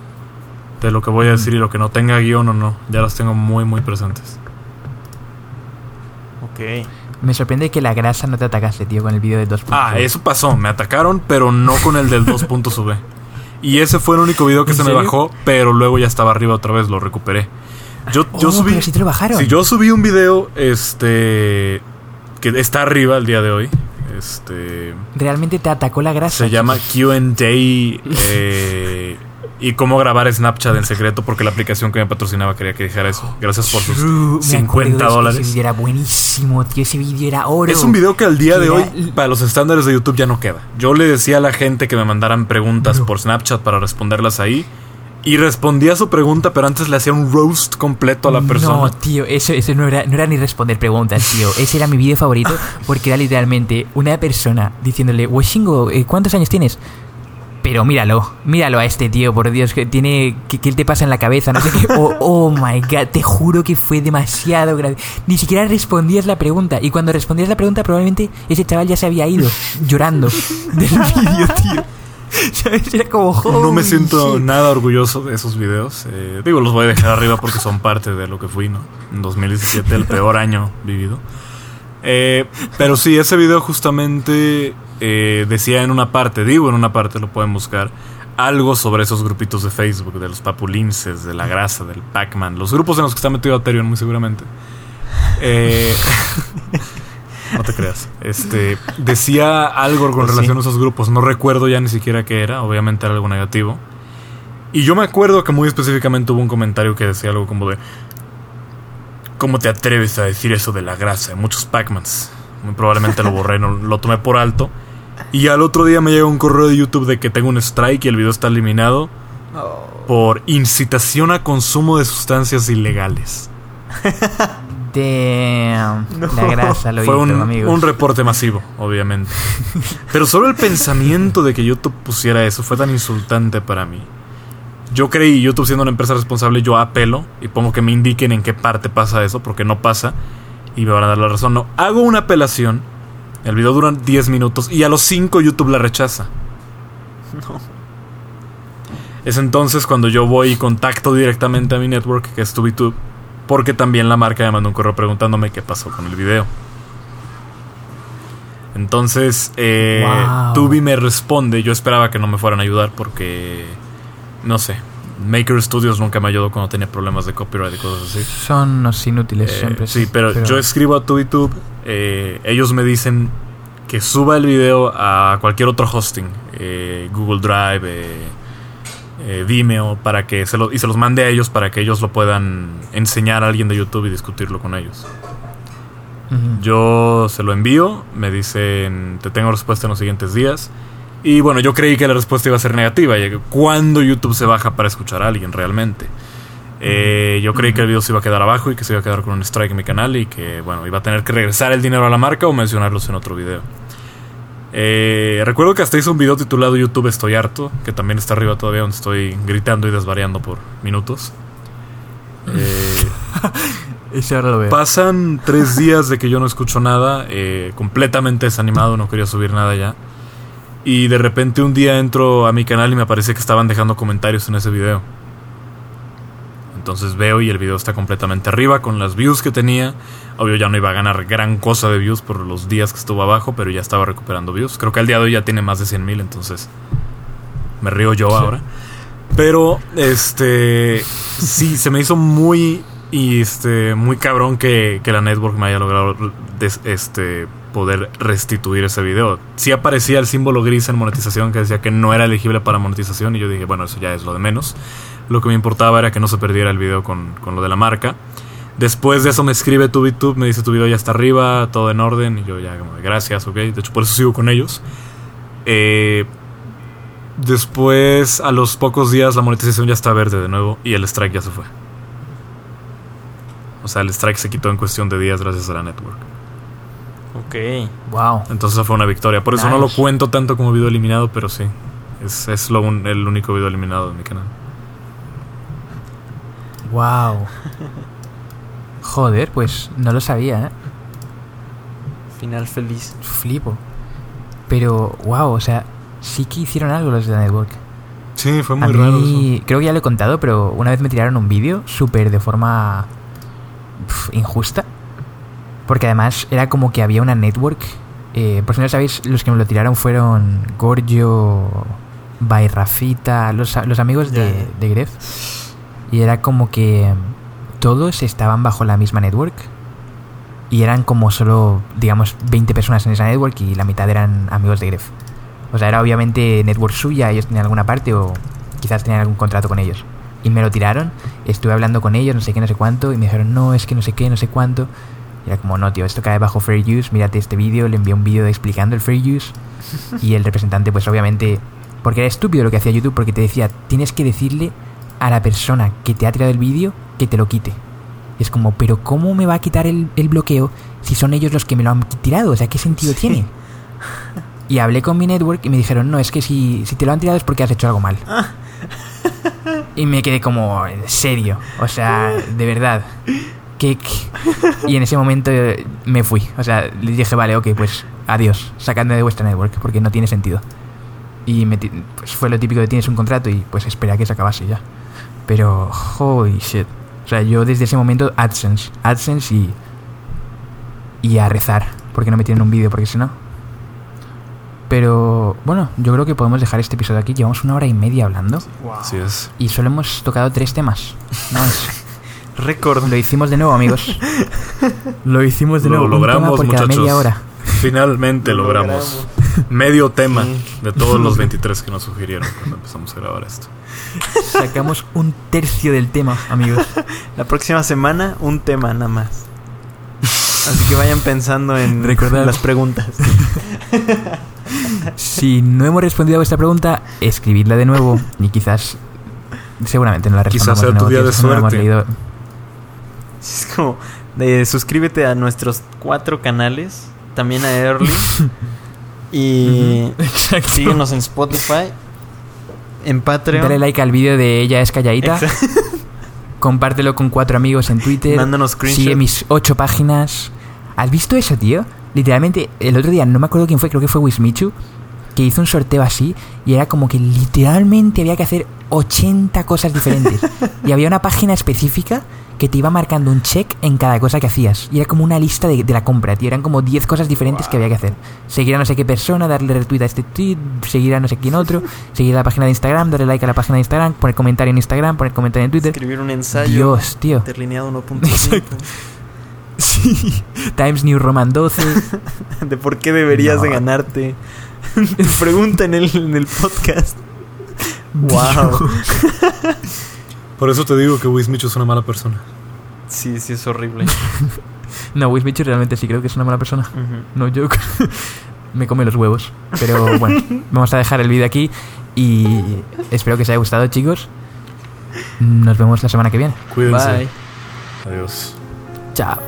de lo que voy a decir y lo que no tenga guion o no, ya las tengo muy muy presentes. Ok. Me sorprende que la grasa no te atacase, tío, con el vídeo de dos puntos. Ah, eso pasó, me atacaron, pero no con el del 2.V. Y ese fue el único video que ¿En se me serio? bajó, pero luego ya estaba arriba otra vez, lo recuperé. Yo, yo Oh, subí pero si te lo bajaron. Si yo subí un video este que está arriba el día de hoy, este Realmente te atacó la grasa. Se llama QA eh, y cómo grabar Snapchat en secreto porque la aplicación que me patrocinaba quería que dijera eso. Gracias por sus True, me 50 acuerdo de eso, Ese dólares. vídeo era buenísimo, tío. Ese vídeo era oro. Es un video que al día de hoy, era- para los estándares de YouTube, ya no queda. Yo le decía a la gente que me mandaran preguntas por Snapchat para responderlas ahí. Y respondía su pregunta, pero antes le hacía un roast completo a la persona. No, tío, eso, eso no, era, no era ni responder preguntas, tío. Ese era mi vídeo favorito porque era literalmente una persona diciéndole, Washingo, eh, ¿cuántos años tienes? Pero míralo, míralo a este tío, por Dios, que tiene. ¿Qué, qué te pasa en la cabeza? No sé qué. Oh, oh my god, te juro que fue demasiado grave. Ni siquiera respondías la pregunta. Y cuando respondías la pregunta, probablemente ese chaval ya se había ido llorando del vídeo, tío. ¿Sabes? Era como. No me "Holy siento shit". nada orgulloso de esos videos. Eh, digo, los voy a dejar arriba porque son parte de lo que fui, ¿no? En 2017, el peor año vivido. Eh, pero sí, ese video justamente eh, decía en una parte, digo en una parte, lo pueden buscar, algo sobre esos grupitos de Facebook, de los papulinces, de la grasa, del Pac-Man, los grupos en los que está metido Aterion, muy seguramente. Eh, no te creas. Este decía algo con Pues sí. relación a esos grupos. No recuerdo ya ni siquiera qué era. Obviamente era algo negativo. Y yo me acuerdo que muy específicamente hubo un comentario que decía algo como de ¿Cómo te atreves a decir eso de la grasa? Muchos Pac-Mans. Muy probablemente lo borré, no, lo tomé por alto. Y al otro día me llega un correo de YouTube de que tengo un strike y el video está eliminado por incitación a consumo de sustancias ilegales. Damn. La grasa lo Fue un, amigos. un reporte masivo, obviamente. Pero solo el pensamiento de que YouTube pusiera eso fue tan insultante para mí. Yo creí, YouTube siendo una empresa responsable, yo apelo y pongo que me indiquen en qué parte pasa eso, porque no pasa. Y me van a dar la razón. No, hago una apelación. El video dura 10 minutos y a los 5 YouTube la rechaza. Es entonces cuando yo voy y contacto directamente a mi network, que es TubiTube, porque también la marca me mandó un correo preguntándome qué pasó con el video. Entonces, eh, Wow. Tubi me responde, yo esperaba que no me fueran a ayudar porque, no sé, Maker Studios nunca me ayudó cuando tenía problemas de copyright y cosas así. Son unos inútiles Eh, siempre. sí, pero, yo escribo a TubiTube, eh, ellos me dicen que suba el video a cualquier otro hosting, eh, Google Drive, eh, Vimeo, para que se lo, y se los mande a ellos para que ellos lo puedan enseñar a alguien de YouTube y discutirlo con ellos. Yo se lo envío, me dicen, te tengo respuesta en los siguientes días. Y bueno, yo creí que la respuesta iba a ser negativa. ¿Cuándo YouTube se baja para escuchar a alguien realmente? Eh, yo creí que el video se iba a quedar abajo y que se iba a quedar con un strike en mi canal y que, bueno, iba a tener que regresar el dinero a la marca o mencionarlos en otro video. Eh, recuerdo que hasta hice un video titulado YouTube Estoy harto, que también está arriba todavía, donde estoy gritando y desvariando por minutos. Eh, Ese ahora lo veo. Pasan tres días de que yo no escucho nada, eh, completamente desanimado, no quería subir nada ya. Y de repente un día entro a mi canal y me parece que estaban dejando comentarios en ese video. Entonces veo y el video está completamente arriba con las views que tenía. Obvio ya no iba a ganar gran cosa de views por los días que estuvo abajo, pero ya estaba recuperando views. Creo que al día de hoy ya tiene más de 100 mil, entonces me río yo ahora. Pero, este, sí, se me hizo muy, y este, muy cabrón que, que la network me haya logrado des- este, poder restituir ese video. Sí aparecía el símbolo gris en monetización que decía que no era elegible para monetización y yo dije, bueno, eso ya es lo de menos. Lo que me importaba era que no se perdiera el video con, con lo de la marca. Después de eso me escribe TubiTube, me dice tu video ya está arriba, todo en orden, y yo ya como gracias, ok. De hecho, por eso sigo con ellos. Eh, después, a los pocos días, la monetización ya está verde de nuevo y el strike ya se fue. O sea, el strike se quitó en cuestión de días gracias a la network. Ok. Wow. Entonces esa fue una victoria. Por eso no lo cuento tanto como video eliminado, pero sí. Es, es lo un- el único video eliminado de mi canal. Wow. Joder, pues no lo sabía, ¿eh? Final feliz. Flipo. Pero, wow, o sea, sí que hicieron algo los de network. Sí, fue A mí, creo que ya lo he contado, pero una vez me tiraron un vídeo súper de forma injusta. Porque además era como que había una network. Eh, por si no lo sabéis, los que me lo tiraron fueron Gorgio, Bairrafita, los, amigos de, de Gref. Y era como que todos estaban bajo la misma network. Y eran como solo, digamos, 20 personas en esa network y la mitad eran amigos de Gref. O sea, era obviamente network suya, ellos tenían alguna parte o quizás tenían algún contrato con ellos. Y me lo tiraron, estuve hablando con ellos, no sé qué, no sé cuánto, y me dijeron, no, es que no sé qué, no sé cuánto. Era como, no, tío, esto cae bajo Fair Use, mírate este vídeo, le envié un vídeo explicando el Fair Use. Y el representante, pues obviamente, porque era estúpido lo que hacía YouTube, porque te decía, tienes que decirle a la persona que te ha tirado el vídeo que te lo quite. Y es como, pero ¿cómo me va a quitar el, el bloqueo si son ellos los que me lo han tirado? O sea, ¿qué sentido tiene? Y hablé con mi network y me dijeron, no, es que si, si te lo han tirado es porque has hecho algo mal. Y me quedé como, en serio, o sea, de verdad. Y en ese momento eh, me fui. O sea, les dije, vale, ok, pues adiós, sacadme de vuestra network, porque no tiene sentido. Y me pues fue lo típico de tienes un contrato y pues espera a que se acabase ya. Pero, holy shit. O sea, yo desde ese momento, AdSense, AdSense y. y a rezar, porque no me tienen un vídeo, porque si no. Pero bueno, yo creo que podemos dejar este episodio aquí. Llevamos una hora y media hablando Así es. y solo hemos tocado tres temas. No es- Récord. Lo hicimos de nuevo, amigos. Lo hicimos de Lo nuevo. un logramos, muchachos. media hora. Finalmente Lo logramos. Medio tema de todos los 23 que nos sugirieron cuando empezamos a grabar esto. Sacamos un tercio del tema, amigos. La próxima semana, un tema nada más. Así que vayan pensando en Recordad- las preguntas. Si no hemos respondido a vuestra pregunta, escribidla de nuevo y quizás, seguramente no la Quizás respondamos sea de tu día de quizás no la hemos suerte. leído. Es como de suscríbete a nuestros cuatro canales, también a Early. y síguenos en Spotify, en Patreon. Dale like al vídeo de ella es calladita. Exacto. Compártelo con cuatro amigos en Twitter. Mándanos screenshots. Sigue mis ocho páginas. ¿Has visto eso, tío? Literalmente, el otro día, no me acuerdo quién fue, creo que fue Wismichu, que hizo un sorteo así y era como que literalmente había que hacer 80 cosas diferentes. y había una página específica que te iba marcando un check en cada cosa que hacías. Y era como una lista de, de la compra, tío. Eran como 10 cosas diferentes que había que hacer. Seguir a no sé qué persona, darle retweet a este tweet, seguir a no sé quién otro, seguir a la página de Instagram, darle like a la página de Instagram, poner comentario en Instagram, poner comentario en Twitter. Escribir un ensayo. Dios, tío. Interlineado 1.5. Exacto. Sí. Times New Roman 12. de por qué deberías No. de ganarte. Tu pregunta en el, en el podcast. wow. Por eso te digo que Wismicho es una mala persona. Sí, sí, es horrible. No, Wismichu realmente sí creo que es una mala persona. No joke. Me come los huevos. Pero bueno, vamos a dejar el vídeo aquí y espero que os haya gustado, chicos. Nos vemos la semana que viene. Cuídense. Bye. Adiós. Chao.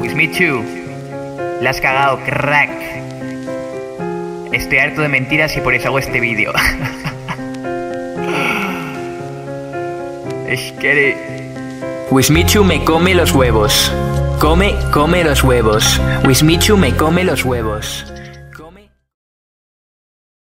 Wismichu, la has cagado, crack. Estoy harto de mentiras y por eso hago este vídeo. Es que... Wismichu me come los huevos. Come, come los huevos. Wismichu me come los huevos.